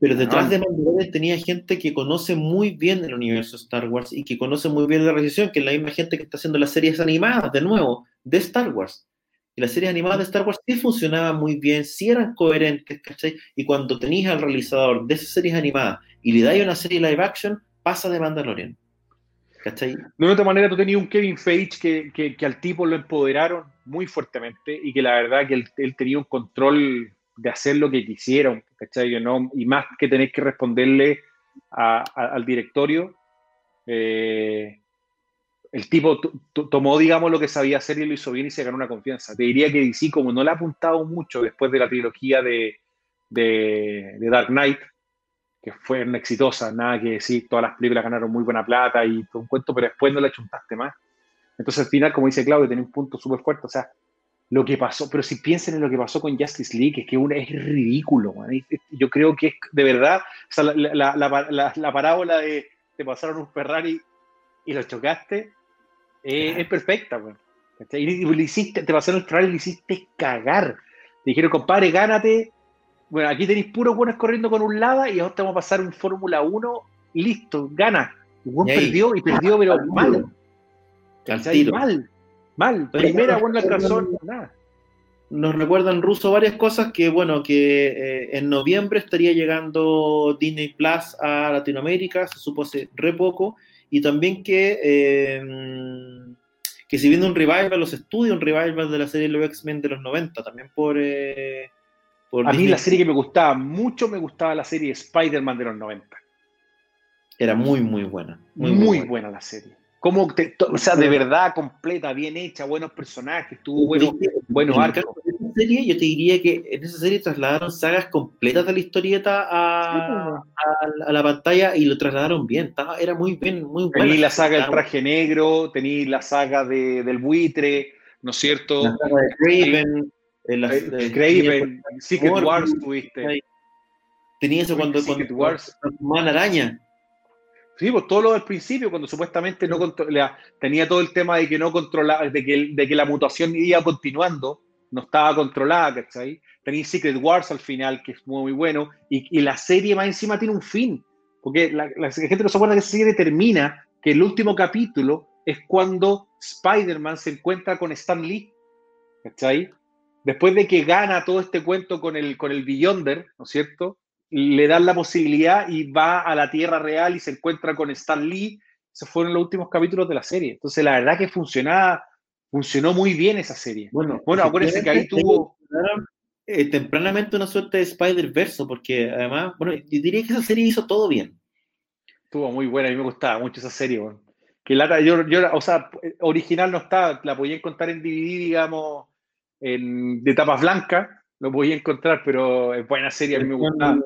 Pero detrás de Mandalorian tenía gente que conoce muy bien el universo Star Wars y que conoce muy bien la realización, que es la misma gente que está haciendo las series animadas, de nuevo, de Star Wars. Y las series animadas de Star Wars sí funcionaban muy bien, sí eran coherentes, ¿cachai? Y cuando tenías al realizador de esas series animadas y le dais una serie live action, pasa de Mandalorian. ¿Cachai? De otra manera, tú tenías un Kevin Feige que, que, al tipo lo empoderaron muy fuertemente y que la verdad que él, tenía un control de hacer lo que quisieron, ¿cachai? Y más que tener que responderle al directorio, eh, el tipo tomó, digamos, lo que sabía hacer y lo hizo bien y se ganó una confianza. Te diría que DC, como no le ha apuntado mucho después de la trilogía de, de, Dark Knight, que fue una exitosa, nada que decir, todas las películas ganaron muy buena plata y todo un cuento, pero después no le chuntaste más. Entonces al final, como dice Claudio, tenía un punto súper fuerte, o sea, lo que pasó, pero si piensen en lo que pasó con Justice League, es que una, es ridículo, yo creo que es de verdad, o sea, la, la, la, parábola de te pasaron un Ferrari y lo chocaste, es perfecta, weón. Y, le hiciste, te pasaron el trial y le hiciste cagar. Te dijeron, compadre, gánate. Bueno, aquí tenéis puros buenos corriendo con un lava y ahora te vamos a pasar un Fórmula 1. Listo, gana. Perdió y perdió, pero mal. Mal, mal. Primera buena razón, nada. Nos recuerdan ruso varias cosas que, bueno, que eh, en noviembre estaría llegando Disney Plus a Latinoamérica, se supo hace re poco y también que, eh, que si viene un revival, los estudios, un revival de la serie Los X-Men de los 90, también por... Eh, a mí la serie que me gustaba mucho, me gustaba la serie Spider-Man de los 90. Era muy, muy buena. Muy, muy, buena. la serie. Como o sea, de verdad, completa, bien hecha, buenos personajes, tuvo buenos, buenos arcos serie, yo te diría que en esa serie trasladaron sagas completas de la historieta a, a, la pantalla y lo trasladaron bien. Estaba, era muy bien, muy bueno. Tení la saga del traje negro, tení la saga de, del buitre, ¿no es cierto? La saga de Craven. Eh, Craven, Secret Wars tuviste. Tenía eso cuando, Secret cuando, Wars. cuando araña. Sí, pues todo lo del principio, cuando supuestamente no tenía todo el tema de que no controlaba, de que, de que la mutación iba continuando, no estaba controlada, ¿cachai? Tenéis Secret Wars al final, que es muy, bueno, y, la serie más encima tiene un fin, porque la, gente no se acuerda que esa serie termina, que el último capítulo es cuando Spider-Man se encuentra con Stan Lee, ¿cachai? Después de que gana todo este cuento con el, con el Beyonder, ¿no es cierto? Le dan la posibilidad y va a la Tierra Real y se encuentra con Stan Lee. Esos fueron los últimos capítulos de la serie. Entonces, la verdad que funcionaba funcionó muy bien esa serie. Bueno, bueno acuérdense que ahí tuvo eh, tempranamente una suerte de Spider-Verse, porque además, bueno, yo diría que esa serie hizo todo bien. Estuvo muy buena, a mí me gustaba mucho esa serie, bueno. Que lata, yo, yo, o sea, original no está, la podía encontrar en DVD, digamos, en, de tapas blancas, lo podía encontrar, pero es buena serie, a mí me gustaba.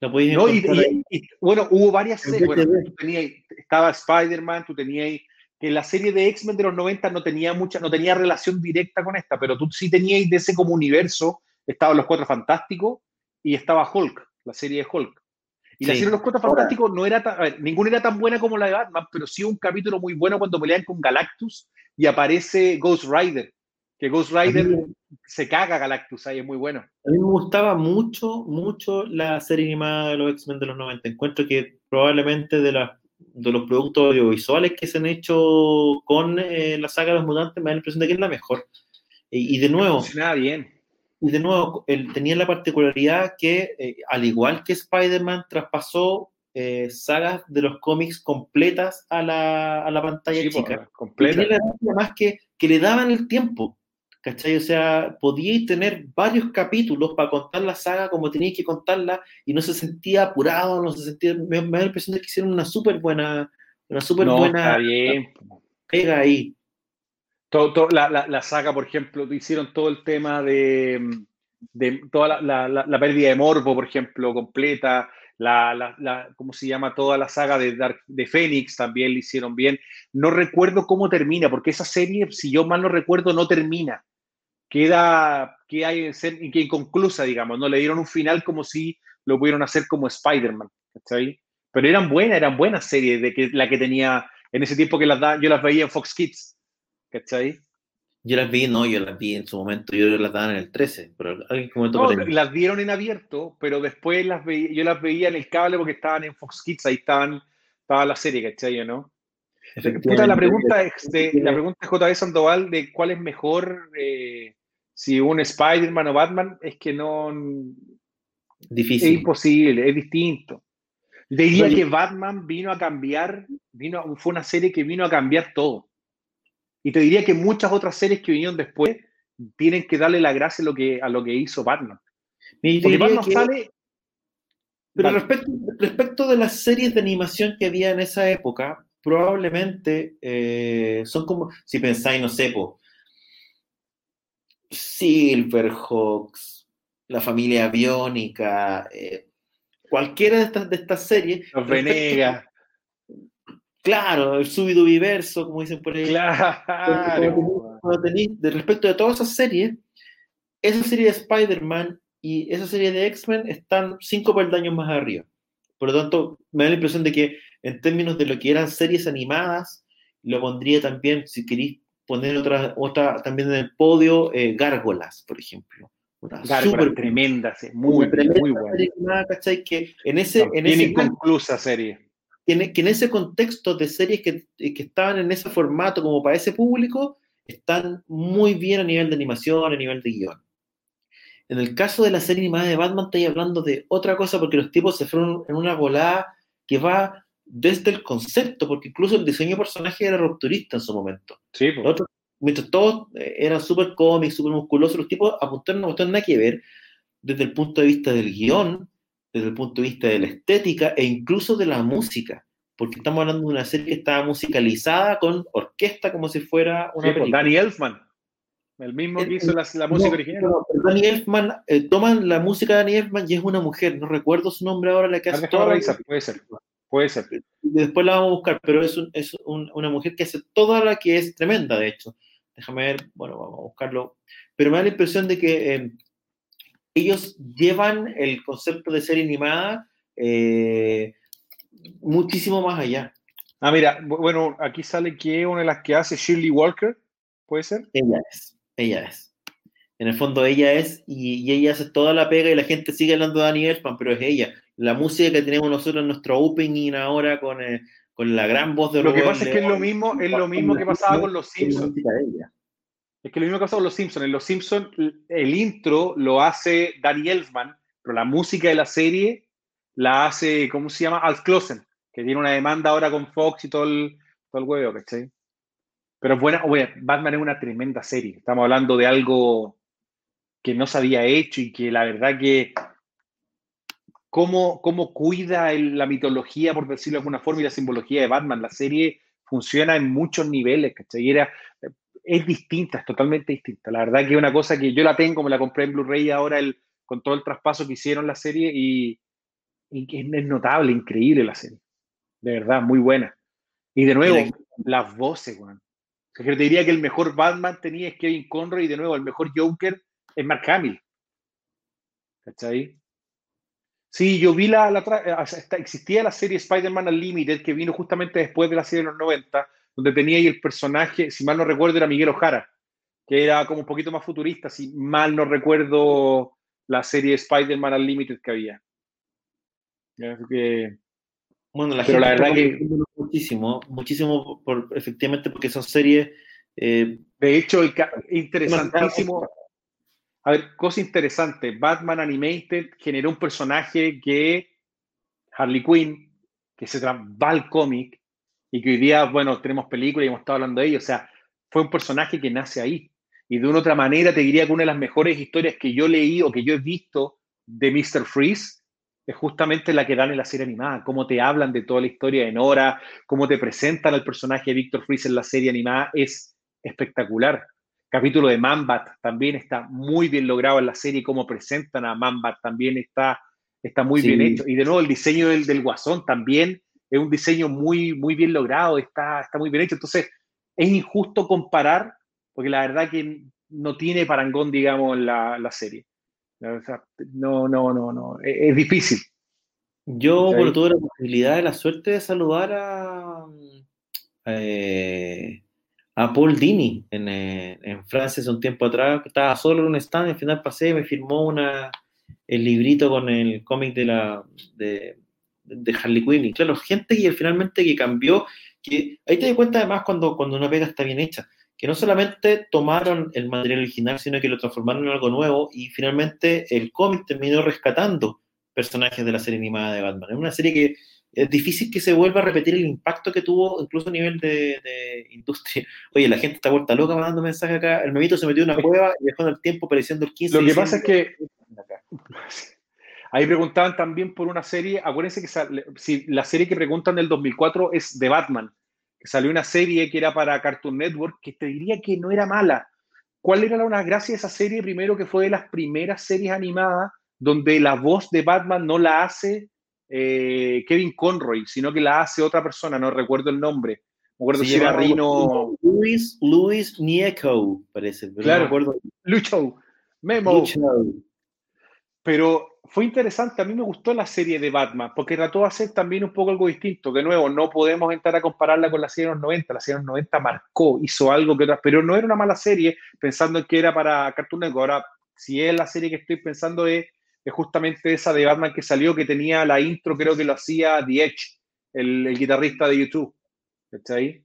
La podías no, y, bueno, hubo varias series. Bueno, tú tenías, estaba Spider-Man, tú tenías que la serie de X-Men de los 90 no tenía mucha, no tenía relación directa con esta, pero tú sí tenías de ese como universo, estaban los Cuatro Fantásticos y estaba Hulk, la serie de Hulk. Y la serie de los Cuatro Fantásticos no era tan, a ver, ninguna era tan buena como la de Batman, pero sí un capítulo muy bueno cuando pelean con Galactus y aparece Ghost Rider, que Ghost Rider se caga Galactus, ahí es muy bueno. A mí me gustaba mucho, mucho la serie animada de los X-Men de los 90. Encuentro que probablemente de, de los productos audiovisuales que se han hecho con eh, la saga de los mutantes, me da la impresión de que es la mejor. Y, de nuevo... Funcionaba bien. Y de nuevo, él tenía la particularidad que, eh, al igual que Spider-Man, traspasó eh, sagas de los cómics completas a la, a la pantalla chica. Completa. más que, que le daban el tiempo. ¿Cachai? O sea, podíais tener varios capítulos para contar la saga como teníais que contarla y no se sentía apurado, no se sentía. Me, da la impresión de que hicieron una súper buena. Una súper buena. Pega ahí. Todo, la, la, saga, por ejemplo, hicieron todo el tema de, de toda la, la, pérdida de morbo, por ejemplo, completa. La, la, ¿cómo se llama? Toda la saga de, de Fénix también lo hicieron bien. No recuerdo cómo termina, porque esa serie, si yo mal no recuerdo, no termina queda, que hay que inconclusa, digamos, no le dieron un final como si lo pudieron hacer como Spider-Man, ¿cachai? Pero eran buenas, eran buenas series de que la que tenía en ese tiempo que las da, yo las veía en Fox Kids, ¿cachai? Yo las vi, no, yo las vi en su momento, yo las daban en el 13, pero alguien comentó no, las dieron en abierto, pero después las veía, yo las veía en el cable porque estaban en Fox Kids, ahí estaban, estaba la serie, ¿cachai? ¿no? la pregunta es de, la pregunta de J.B. Sandoval de cuál es mejor eh, si un Spider-Man o Batman, es que no. Difícil. Es imposible, es distinto. Diría que Batman vino a cambiar, vino, fue una serie que vino a cambiar todo. Y te diría que muchas otras series que vinieron después tienen que darle la gracia a lo que, a lo que hizo Batman. Porque Batman sale. Pero respecto, respecto de las series de animación que había en esa época, probablemente eh, son como, si pensáis, no sé, po, Silverhawks, la familia Biónica, eh, cualquiera de estas, de estas series. Los Venegas. Claro, el súbito viverso, como dicen por ahí. Claro. de respecto de todas esas series, esa serie de Spider-Man y esa serie de X-Men están cinco peldaños más arriba. Por lo tanto, me da la impresión de que en términos de lo que eran series animadas, lo pondría también, si queréis poner otra, otra también en el podio, eh, Gárgolas, por ejemplo. Gárgolas, tremenda, muy, muy buena. Que en ese, en ese inconclusa serie. Que en, que en, ese contexto de series que, que, estaban en ese formato como para ese público, están muy bien a nivel de animación, a nivel de guion. En el caso de la serie animada de Batman, estoy hablando de otra cosa porque los tipos se fueron en una volada que va desde el concepto, porque incluso el diseño de personaje era rupturista en su momento. Sí, mientras todos eh, eran súper cómics, súper musculosos, los tipos apuntaron no nada que ver desde el punto de vista del guion, desde el punto de vista de la estética e incluso de la música, porque estamos hablando de una serie que estaba musicalizada con orquesta como si fuera una sí, Danny Elfman, el mismo que hizo la, música original. Danny Elfman, eh, toman la música de Danny Elfman y es una mujer, no recuerdo su nombre ahora, la que hace todo. Puede ser. Puede ser. Después la vamos a buscar, pero es, es una mujer que hace toda la que es tremenda, de hecho. Déjame ver, bueno, vamos a buscarlo. Pero me da la impresión de que eh, ellos llevan el concepto de serie animada eh, muchísimo más allá. Ah, mira, bueno, aquí sale que una de las que hace Shirley Walker, ¿puede ser? Ella es, ella es. En el fondo ella es, y, ella hace toda la pega y la gente sigue hablando de Daniel Elfman, pero es ella la música que tenemos nosotros en nuestro opening ahora con, eh, con la gran voz de Lo que pasa es que es lo mismo, es lo mismo que pasaba con los Simpsons. Es que lo mismo que pasaba con los Simpsons. En los Simpsons el intro lo hace Danny Elfman, pero la música de la serie la hace, ¿cómo se llama? Al Closen, que tiene una demanda ahora con Fox y todo el, todo el huevo, ¿cachai? Pero bueno, Batman es una tremenda serie. Estamos hablando de algo que no se había hecho y que la verdad que cómo, cómo cuida la mitología, por decirlo de alguna forma, y la simbología de Batman. La serie funciona en muchos niveles, ¿cachai? Era, es distinta, es totalmente distinta. La verdad que es una cosa que yo la tengo, me la compré en Blu-ray ahora el, con todo el traspaso que hicieron la serie y, y es, notable, increíble la serie. De verdad, muy buena. Y de nuevo, las voces, weón. O sea, te diría que el mejor Batman tenía es Kevin Conroy y de nuevo el mejor Joker es Mark Hamill. ¿Cachai? Sí, yo vi la, la existía la serie Spider-Man Unlimited que vino justamente después de la serie de los 90, donde tenía ahí el personaje, si mal no recuerdo, era Miguel Ojara, que era como un poquito más futurista, si mal no recuerdo la serie Spider-Man Unlimited que había. Que, bueno, la Pero la verdad que muchísimo, muchísimo por, efectivamente porque son series. Eh, de hecho, interesantísimo. A ver, cosa interesante. Batman Animated generó un personaje que Harley Quinn, que se va al cómic y que hoy día, bueno, tenemos películas y hemos estado hablando de ello. O sea, fue un personaje que nace ahí. Y de una otra manera te diría que una de las mejores historias que yo leí o que yo he visto de Mr. Freeze es justamente la que dan en la serie animada, cómo te hablan de toda la historia de Nora, cómo te presentan al personaje de Victor Freeze en la serie animada, es espectacular. Capítulo de Mambat también está muy bien logrado en la serie, cómo presentan a Mambat también está, está muy bien hecho. Y de nuevo, el diseño del, del, guasón también es un diseño muy, muy bien logrado, está, está muy bien hecho. Entonces, es injusto comparar, porque la verdad que no tiene parangón, digamos, la, la serie. No, no, no, no. E-, es, difícil. Yo, por tuve la posibilidad de la suerte de saludar a, eh, a Paul Dini en, eh, en, Francia hace un tiempo atrás, que estaba solo en un stand, al final pasé y me firmó una, el librito con el cómic de la de, de, Harley Quinn. Y claro, gente que finalmente que cambió, que ahí te das cuenta además cuando, cuando una pega está bien hecha que no solamente tomaron el material original, sino que lo transformaron en algo nuevo y finalmente el cómic terminó rescatando personajes de la serie animada de Batman. Es una serie que es difícil que se vuelva a repetir el impacto que tuvo incluso a nivel de, industria. Oye, la gente está vuelta loca mandando mensajes acá. El memito se metió en una cueva y dejó en el tiempo apareciendo el 15. Lo que pasa es que ahí preguntaban también por una serie. Acuérdense que si la serie que preguntan del 2004 es de Batman que salió una serie que era para Cartoon Network, que te diría que no era mala. ¿Cuál era la gracia de esa serie? Primero que fue de las primeras series animadas donde la voz de Batman no la hace eh, Kevin Conroy, sino que la hace otra persona, no recuerdo el nombre. Me acuerdo si era Rino. Luis, Luis Nieco, parece. claro, me Lucho, Memo. Lucho. Pero fue interesante, a mí me gustó la serie de Batman, porque trató de hacer también un poco algo distinto. De nuevo, no podemos entrar a compararla con la serie de los 90. La serie de los 90 marcó, hizo algo que otras, pero no era una mala serie, pensando en que era para Cartoon Network. Ahora, si es la serie que estoy pensando, es, justamente esa de Batman que salió, que tenía la intro, creo que lo hacía The Edge, el, guitarrista de YouTube. ¿Está ahí?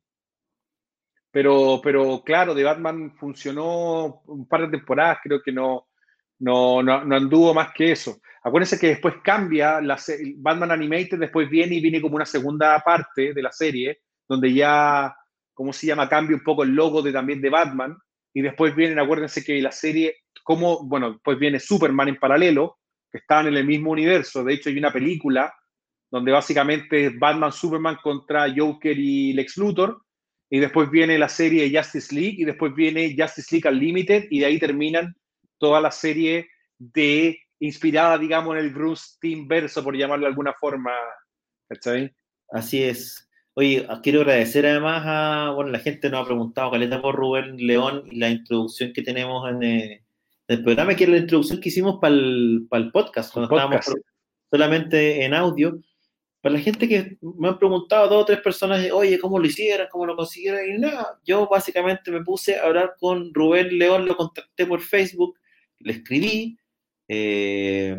Pero, pero claro, de Batman funcionó un par de temporadas, creo que no, no, no, no anduvo más que eso. Acuérdense que después cambia, la, Batman Animated después viene y viene como una segunda parte de la serie, donde ya, ¿cómo se llama? Cambia un poco el logo de, también de Batman. Y después vienen, acuérdense que la serie, como, bueno, pues viene Superman en paralelo, que están en el mismo universo. De hecho, hay una película donde básicamente es Batman, Superman contra Joker y Lex Luthor. Y después viene la serie Justice League y después viene Justice League Unlimited y de ahí terminan toda la serie de inspirada, digamos, en el Bruce Team verso, por llamarlo de alguna forma. ¿Cachai? Así es. Oye, quiero agradecer además a, bueno, la gente nos ha preguntado, Caleta, por Rubén León y la introducción que tenemos en eh, el, programa, que es la introducción que hicimos para el, podcast, cuando estábamos solamente en audio. Para la gente que me han preguntado, dos o tres personas, oye, ¿cómo lo hicieron? ¿Cómo lo consiguieron? Y nada, yo básicamente me puse a hablar con Rubén León, lo contacté por Facebook, le escribí, eh,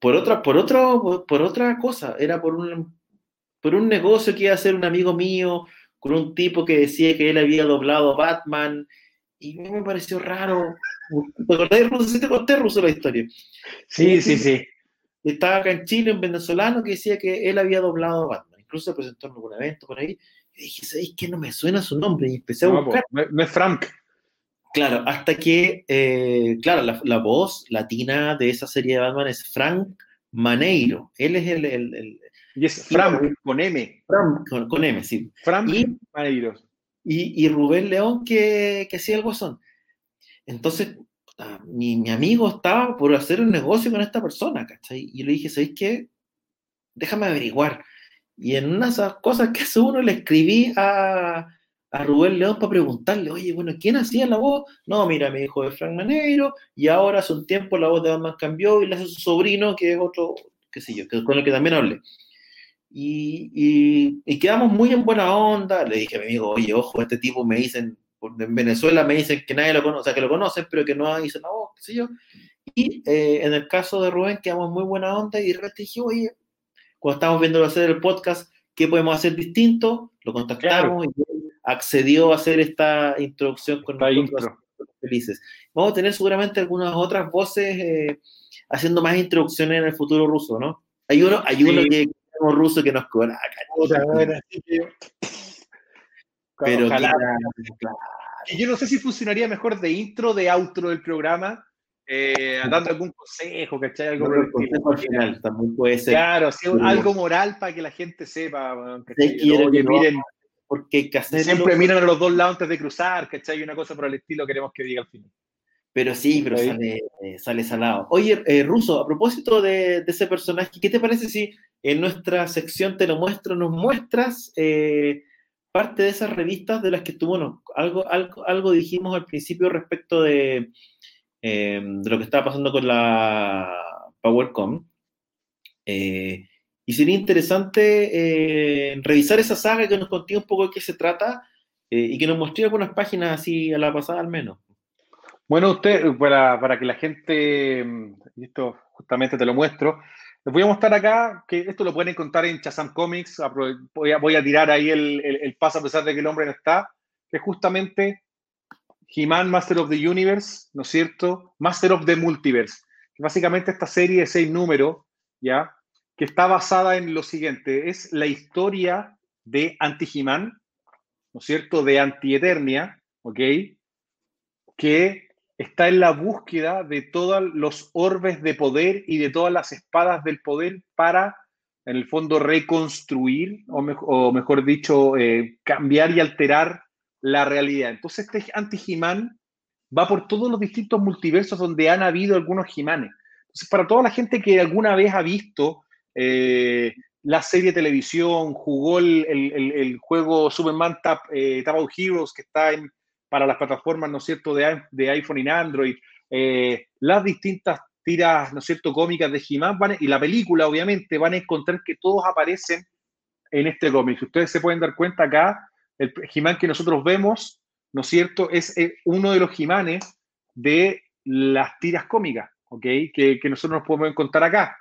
por, otra, por, otro, por, otra cosa, era por un, por un negocio que iba a hacer un amigo mío, con un tipo que decía que él había doblado Batman, y me pareció raro. ¿Te acordás, Ruso? ¿Sí te conté, Ruso, la historia? Sí, sí, sí. Estaba acá en Chile, un venezolano, que decía que él había doblado a Batman. Incluso se presentó en algún evento por ahí. Y dije, ¿sabéis que no me suena su nombre? Y empecé a buscar. no es Frank. Claro, hasta que, eh, claro, la, voz latina de esa serie de Batman es Frank Maneiro. Él es el... el, y es Frank, con M. Frank, con, M, sí. Frank y, Maneiro. Y, Rubén León que, que hacía el. Entonces, mi, mi, amigo estaba por hacer un negocio con esta persona, ¿cachai? Y le dije, ¿sabes qué? Déjame averiguar. Y en una de esas cosas que hace uno, le escribí a Rubén León para preguntarle, oye, bueno, ¿quién hacía la voz? No, mira, me dijo de Frank Maneiro, y ahora hace un tiempo la voz de Batman cambió y le hace su sobrino, que es otro, qué sé yo, con el que también hablé. Y, y, quedamos muy en buena onda. Le dije a mi amigo, oye, ojo, este tipo me dicen, en Venezuela me dicen que nadie lo conoce, o sea, que lo conocen, pero que no hizo la voz, qué sé yo. Y eh, en el caso de Rubén, quedamos muy buena onda y repente dije, oye, cuando estamos viendo hacer el podcast, ¿qué podemos hacer distinto? Lo contactamos y accedió a hacer esta introducción con nosotros felices. Vamos a tener seguramente algunas otras voces eh, haciendo más introducciones en el futuro ruso, ¿no? Hay uno, hay uno que ruso que nos cobra. Pero yo no sé si funcionaría mejor de intro, de outro del programa, eh, dando algún consejo, ¿cachai? Algo no, al final también puede ser. Claro, algo moral para que la gente sepa. miren, porque Siempre miran a los dos lados antes de cruzar, ¿cachai? Una cosa por el estilo queremos que diga al final. Pero sí, pero sale, sale, salado. Oye, eh, Ruso, a propósito de, ese personaje, ¿qué te parece si en nuestra sección Te lo muestro, nos muestras eh, parte de esas revistas de las que tú, bueno, algo, algo, algo dijimos al principio respecto de, eh, de lo que estaba pasando con la PowerCom? y sería interesante revisar esa saga que nos conté un poco de qué se trata y que nos mostré algunas páginas así a la pasada al menos. Bueno, usted, para, para que la gente, y esto justamente te lo muestro, les voy a mostrar acá que esto lo pueden encontrar en Chazam Comics. Voy a, voy a tirar ahí el, el, paso a pesar de que el hombre no está, que es justamente He-Man, Master of the Universe, ¿no es cierto? Master of the Multiverse. Básicamente esta serie de seis números, ¿ya? Que está basada en lo siguiente: es la historia de Anti-He-Man, ¿no es cierto? De Anti-Eternia, ¿ok? Que está en la búsqueda de todos los orbes de poder y de todas las espadas del poder para, en el fondo, reconstruir, o, mejor dicho, eh, cambiar y alterar la realidad. Entonces, este anti-He-Man va por todos los distintos multiversos donde han habido algunos He-Manes. Entonces, para toda la gente que alguna vez ha visto eh, la serie de televisión, jugó el, juego Superman Tap, eh, Heroes, que está en, para las plataformas, ¿no es cierto?, de, de iPhone y Android, eh, las distintas tiras, ¿no es cierto?, cómicas de He-Man y la película, obviamente, van a encontrar que todos aparecen en este cómic. Ustedes se pueden dar cuenta acá, el He-Man que nosotros vemos, ¿no es cierto?, es eh, uno de los he de las tiras cómicas, ¿ok?, que, que nosotros nos podemos encontrar acá,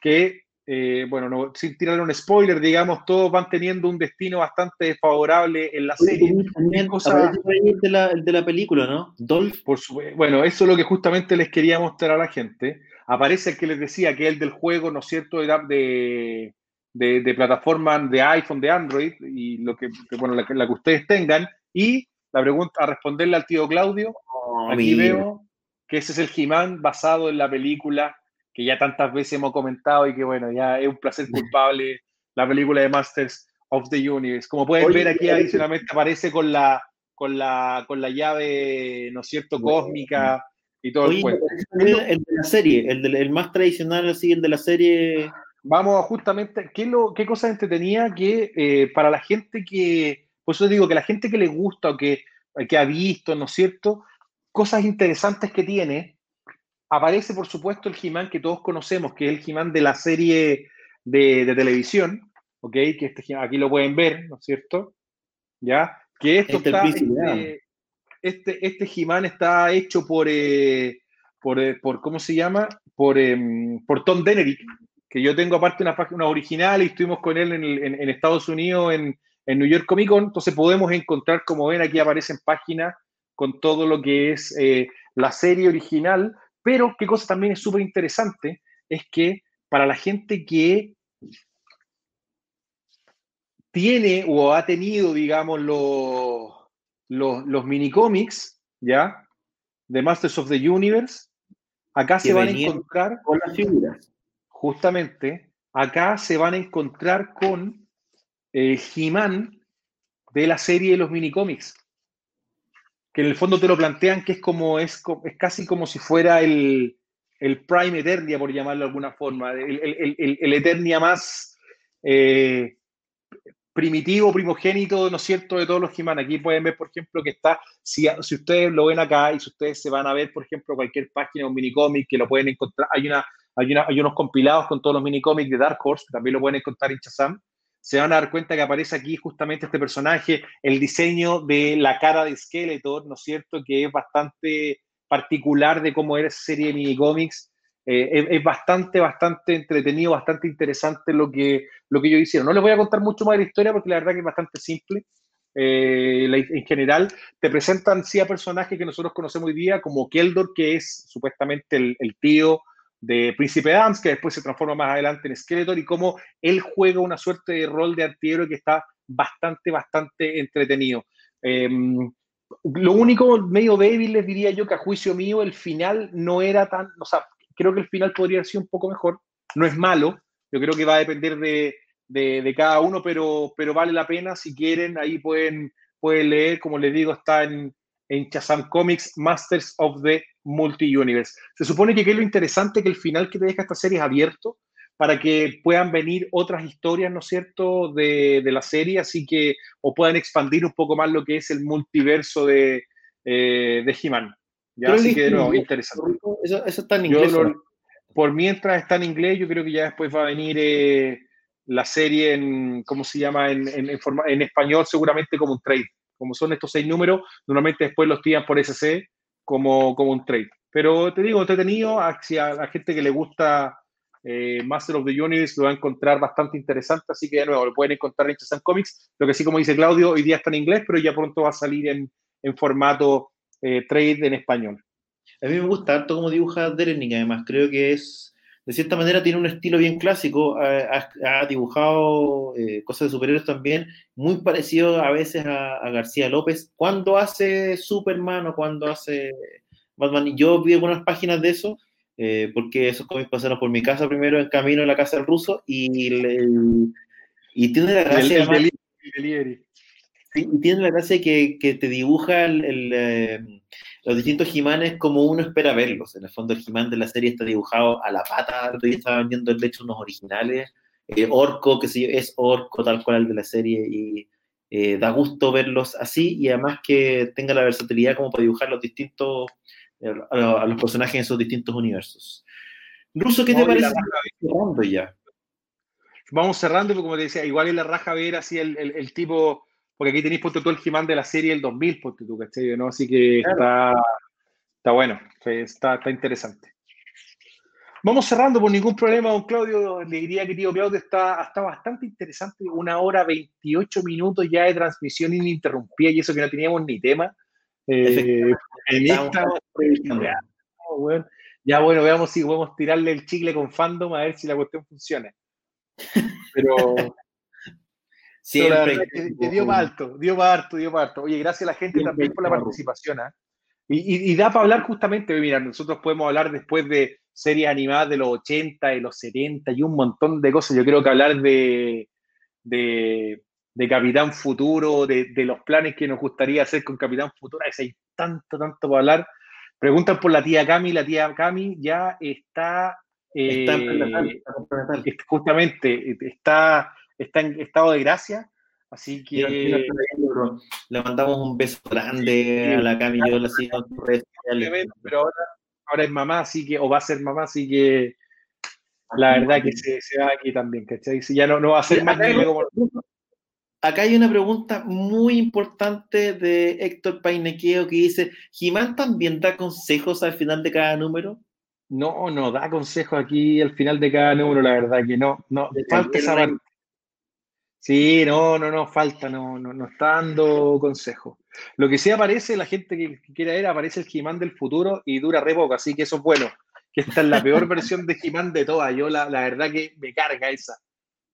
que eh, bueno, no, sin tirar un spoiler, digamos, todos van teniendo un destino bastante favorable en la serie. También cosa... el, de la, de la película, ¿no? Dolph. Por bueno, eso es lo que justamente les quería mostrar a la gente. Aparece el que les decía que el del juego, ¿no es cierto?, de, de, de plataforma de iPhone, de Android, y lo que, bueno, la, que ustedes tengan. Y la pregunta, a responderle al tío Claudio, oh, aquí veo que ese es el He-Man basado en la película que ya tantas veces hemos comentado y que bueno, ya es un placer culpable la película de Masters of the Universe. Como pueden ver aquí adicionalmente aparece con la, con la, con la llave, ¿no es cierto?, cósmica y todo el cuento. El de la serie, el, el más tradicional, así, el de la serie. Vamos a justamente, ¿qué, lo, qué cosa entretenía que eh, para la gente que, por eso digo que la gente que le gusta o que, que ha visto, ¿no es cierto?, cosas interesantes que tiene, aparece, por supuesto, el He-Man que todos conocemos, que es el He-Man de la serie de, televisión, ¿ok? Que este, aquí lo pueden ver, ¿no es cierto? ¿Ya? Que esto este está, este, este, este He-Man está hecho por, eh, por, eh, por, ¿cómo se llama? Por, em, por Tom Denerick, que yo tengo aparte una página original y estuvimos con él en, Estados Unidos, en, en, New York Comic Con, entonces podemos encontrar, como ven, aquí aparecen páginas con todo lo que es eh, la serie original, pero qué cosa también es súper interesante es que para la gente que tiene o ha tenido, digamos, los, los, los minicómics, ¿ya? De Masters of the Universe, acá se van a encontrar con las figuras. Justamente, acá se van a encontrar con el He-Man de la serie de los minicómics que en el fondo te lo plantean que es como, es, es casi como si fuera el, el Prime Eternia, por llamarlo de alguna forma, el, el, el Eternia más, eh, primitivo, primogénito, ¿no es cierto?, de todos los he Aquí pueden ver, por ejemplo, que está, si, si ustedes lo ven acá y si ustedes se van a ver, por ejemplo, cualquier página o minicómic que lo pueden encontrar, hay, una, hay, una, hay unos compilados con todos los minicómics de Dark Horse, que también lo pueden encontrar en Chazam, se van a dar cuenta que aparece aquí justamente este personaje, el diseño de la cara de Skeletor, ¿no es cierto?, que es bastante particular de cómo era esa serie de minicómics, eh, es, bastante, bastante entretenido, bastante interesante lo que, lo que ellos hicieron. No les voy a contar mucho más de la historia porque la verdad que es bastante simple. Eh, en general, te presentan sí a personajes que nosotros conocemos hoy día, como Keldor, que es supuestamente el, tío de Príncipe Adams, que después se transforma más adelante en Skeletor, y cómo él juega una suerte de rol de antihéroe que está bastante, bastante entretenido. Em, lo único medio débil, les diría yo, que a juicio mío, el final no era tan, o sea, creo que el final podría ser un poco mejor. No es malo, yo creo que va a depender de, de, cada uno, pero, pero vale la pena. Si quieren, ahí pueden, pueden leer, como les digo, está en, en Shazam Comics Masters of the Multi-Universe. Se supone que, que es lo interesante que el final que te deja esta serie es abierto para que puedan venir otras historias, ¿no es cierto?, de, de la serie, así que, o puedan expandir un poco más lo que es el multiverso de, eh, de He-Man. Ya, así que no, interesante. Eso, está en inglés. por mientras está en inglés, yo creo que ya después va a venir eh, la serie en, ¿cómo se llama? En, en, forma, en, español, seguramente como un trade. Como son estos seis números, normalmente después los tiran por SC como, como un trade. Pero te digo, entretenido, a, a la gente que le gusta eh, Master of the Universe lo va a encontrar bastante interesante, así que de nuevo lo pueden encontrar en Chazam Comics. Lo que sí, como dice Claudio, hoy día está en inglés, pero ya pronto va a salir en, en formato eh, trade en español. A mí me gusta harto cómo dibuja Derenik, además creo que es, de cierta manera tiene un estilo bien clásico, ha, dibujado eh, cosas de superhéroes también, muy parecido a veces a, García López, cuando hace Superman o cuando hace Batman, yo vi algunas páginas de eso, eh, porque esos cómics pasaron por mi casa primero en camino a la casa del ruso, y, y tiene la gracia... El, y tiene la gracia que, que te dibuja el, eh, los distintos Jimanes como uno espera verlos. En el fondo, el Jimán de la serie está dibujado a la pata. Yo estaba vendiendo el de hecho unos originales. Eh, orco, que sé es orco tal cual el de la serie. Y eh, da gusto verlos así. Y además que tenga la versatilidad como para dibujar los distintos, a, los personajes en esos distintos universos. Ruso, ¿qué te parece? Cerrando ya. Vamos cerrando, porque como te decía, igual es la raja ver así el, el, el tipo porque aquí tenéis puesto todo el He-Man de la serie del 2000, ponte tú, ¿cachai? ¿no? Así que está, está bueno, está, está interesante. Vamos cerrando por ningún problema, don Claudio. Le diría que tío Claudio está, está bastante interesante. Una hora 28 minutos ya de transmisión ininterrumpida y eso que no teníamos ni tema. Eh, ya, bueno, ya bueno, veamos si podemos tirarle el chicle con fandom a ver si la cuestión funciona. Pero Siempre. dio para alto, dio para alto, dio para alto. Oye, gracias a la gente también por la participación. ¿ah? Y, da para hablar justamente, mira, nosotros podemos hablar después de series animadas de los 80, de los 70 y un montón de cosas. Yo creo que hablar de, de, Capitán Futuro, de, los planes que nos gustaría hacer con Capitán Futuro, hay tanto, tanto para hablar. Preguntan por la tía Cami, la tía Cami ya está... está eh, justamente, está está en estado de gracia. Así que le mandamos un beso grande a la Cami yo la sigo Pero ahora, ahora es mamá, así que, o va a ser mamá, así que la verdad que se, se va aquí también, ¿cachai? Si ya no, no va a ser más Acá hay una pregunta muy importante de Héctor Painequeo que dice: ¿Jimán también da consejos al final de cada número? No, no da consejos aquí al final de cada número, la verdad que no. no falta esa parte. Sí, no, no, no, falta, no, no, no está dando consejo. Lo que sí aparece, la gente que, quiera ver, aparece el He-Man del futuro y dura re poco, así que eso es bueno. Que esta es la peor versión de He-Man de todas. Yo la, la, verdad que me carga esa.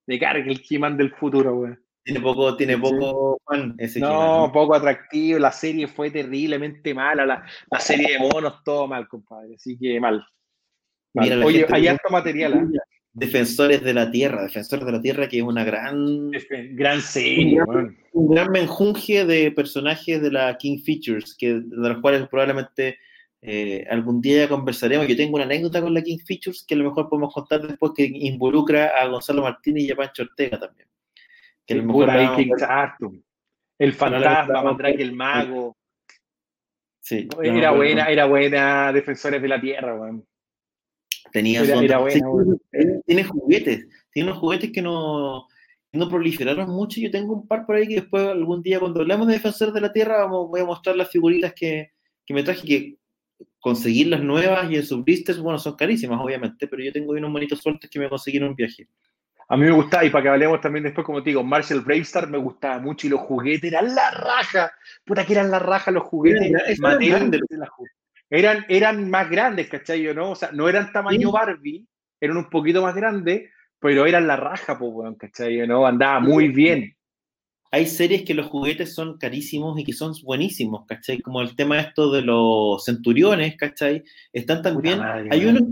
Me carga el He-Man del futuro, güey. Tiene poco, tiene poco ese No, poco atractivo. La serie fue terriblemente mala. La, la, serie de monos, todo mal, compadre. Así que mal. Oye, hay harto material. ¿eh? Defensores de la Tierra, Defensores de la Tierra, que es una gran. Gran serie, un gran, menjunje de personajes de la King Features, que, de los cuales probablemente eh, algún día conversaremos. Yo tengo una anécdota con la King Features que a lo mejor podemos contar después, que involucra a Gonzalo Martínez y a Pancho Ortega también. Que el mejor El fantasma, Mandrake el mago. Sí, era buena, era buena Defensores de la Tierra, weón. Tenía tiene juguetes, tiene unos juguetes que no, no proliferaron mucho. Yo tengo un par por ahí que después algún día cuando hablamos de Defensores de la Tierra vamos, voy a mostrar las figuritas que, que me traje que conseguir las nuevas y en sus blisters, bueno, son carísimas, obviamente, pero yo tengo unos bonitos sueltos que me conseguí en un viaje. A mí me gustaba, y para que hablemos también después, como te digo, Marshall Bravestar me gustaba mucho y los juguetes eran la raja. Puta que eran la raja los juguetes. Eran, eran, más grandes, ¿cachai? ¿no? O sea, no eran tamaño Barbie, eran un poquito más grandes, pero eran la raja, pues, ¿cachai? ¿no? Andaba muy bien hay series que los juguetes son carísimos y que son buenísimos, ¿cachai? Como el tema esto de los centuriones, ¿cachai? Están también, hay unos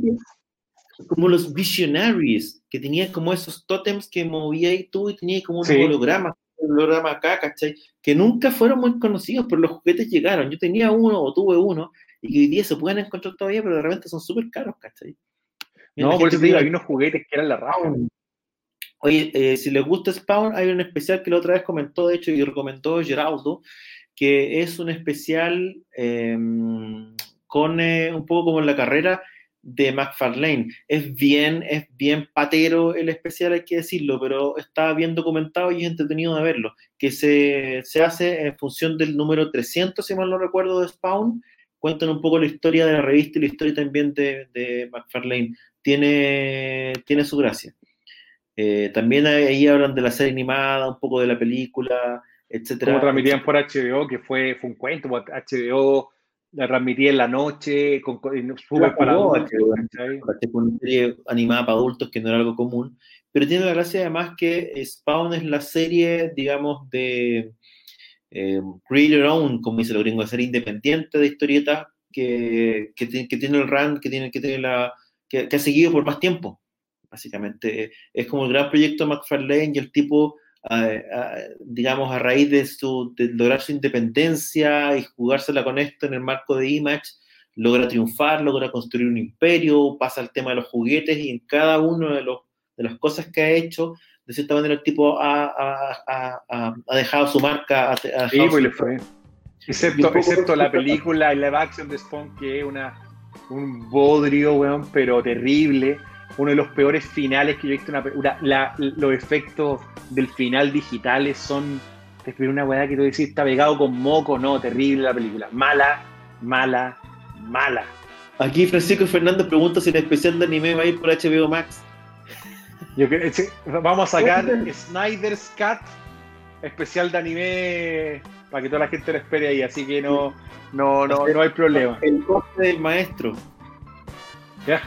como los Visionaries, que tenían como esos tótems que movías tú y tenías como un holograma, un holograma acá, ¿cachai? Que nunca fueron muy conocidos, pero los juguetes llegaron. Yo tenía uno o tuve uno, y que hoy día se pueden encontrar todavía, pero de repente son súper caros, ¿cachai? no, por eso te digo, hay unos juguetes que eran la raja. Oye, eh, si les gusta Spawn, hay un especial que la otra vez comentó, de hecho, y recomendó Geraldo, que es un especial em, con eh, un poco como en la carrera de McFarlane. Es bien, es bien patero el especial, hay que decirlo, pero está bien documentado y es entretenido de verlo, que se, se hace en función del número 300, si mal no recuerdo, de Spawn. Cuentan un poco la historia de la revista y la historia también de, de McFarlane. Tiene, tiene su gracia. Eh, también ahí hablan de la serie animada, un poco de la película, etcétera. Como transmitían por HBO, que fue, fue un cuento, HBO la transmitía en la noche, con, súper para adultos. Una serie animada para adultos que no era algo común. Pero tiene la gracia además que Spawn es la serie, digamos, de eh, Create Your Own, como dice el gringo, de serie independiente de historietas que, que, tiene el run, que tiene, que tiene la que, ha seguido por más tiempo. Básicamente es como el gran proyecto de McFarlane y el tipo, digamos, a raíz de, su, lograr su independencia y jugársela con esto en el marco de Image, logra triunfar, logra construir un imperio, pasa al tema de los juguetes y en cada uno de, los, de las cosas que ha hecho, de cierta manera el tipo ha, ha, ha dejado su marca. sí, pues le fue. Excepto, excepto la película y la action de Spawn, que es una, un bodrio, weón, pero terrible uno de los peores finales que yo he visto una la, los efectos del final digitales son. Te una weá que tú decís, está pegado con moco, no, terrible la película. Mala, mala, mala. Aquí Francisco Fernando pregunta si el especial de anime va a ir por HBO Max. Yo vamos a sacar Snyder's Cut, especial de anime, para que toda la gente lo espere ahí, así que no, no, no, no hay problema. El coste del maestro. Ya.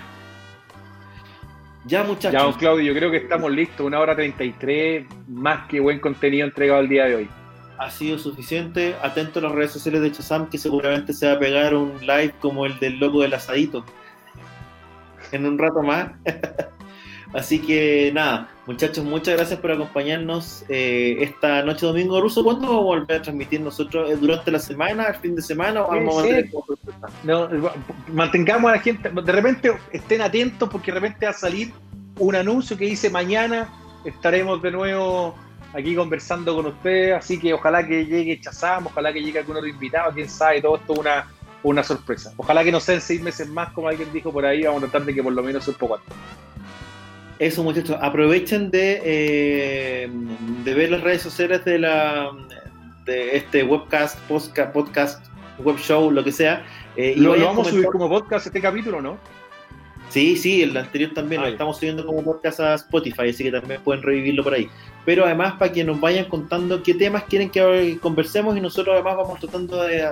Ya, muchachos. Ya, don Claudio, yo creo que estamos listos. Una hora 33, más que buen contenido entregado el día de hoy. Ha sido suficiente. Atento a las redes sociales de Chazam, que seguramente se va a pegar un live como el del loco del asadito. En un rato más. Así que nada, muchachos, muchas gracias por acompañarnos eh, esta noche domingo ruso. ¿Cuándo vamos a volver a transmitir nosotros? Eh, ¿Durante la semana, el fin de semana o vamos a no, Mantengamos a la gente, de repente estén atentos porque de repente va a salir un anuncio que dice mañana estaremos de nuevo aquí conversando con ustedes, así que ojalá que llegue Chazam, ojalá que llegue algún otro invitado, quién sabe, todo esto una, una sorpresa. Ojalá que no sean seis meses más, como alguien dijo por ahí, vamos a tratar de que por lo menos un poco antes. Eso, muchachos, aprovechen de, eh, de ver las redes sociales de la de este webcast, podcast, podcast web show, lo que sea. Eh, y lo, vamos a subir como podcast este capítulo, ¿no? Sí, sí, el anterior también lo estamos subiendo como podcast a Spotify, así que también pueden revivirlo por ahí. Pero además para que nos vayan contando qué temas quieren que conversemos y nosotros además vamos tratando de,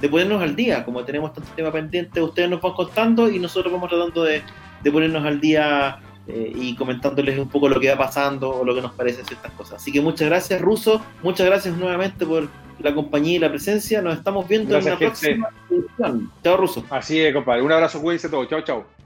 de ponernos al día, como tenemos tanto tema pendiente, ustedes nos van contando y nosotros vamos tratando de, de ponernos al día eh, y comentándoles un poco lo que va pasando o lo que nos parecen ciertas cosas. Así que muchas gracias, Ruso. Muchas gracias nuevamente por la compañía y la presencia. Nos estamos viendo en la próxima edición. Chao, Ruso. Así es, compadre. Un abrazo, cuídense todos. Chao, chao.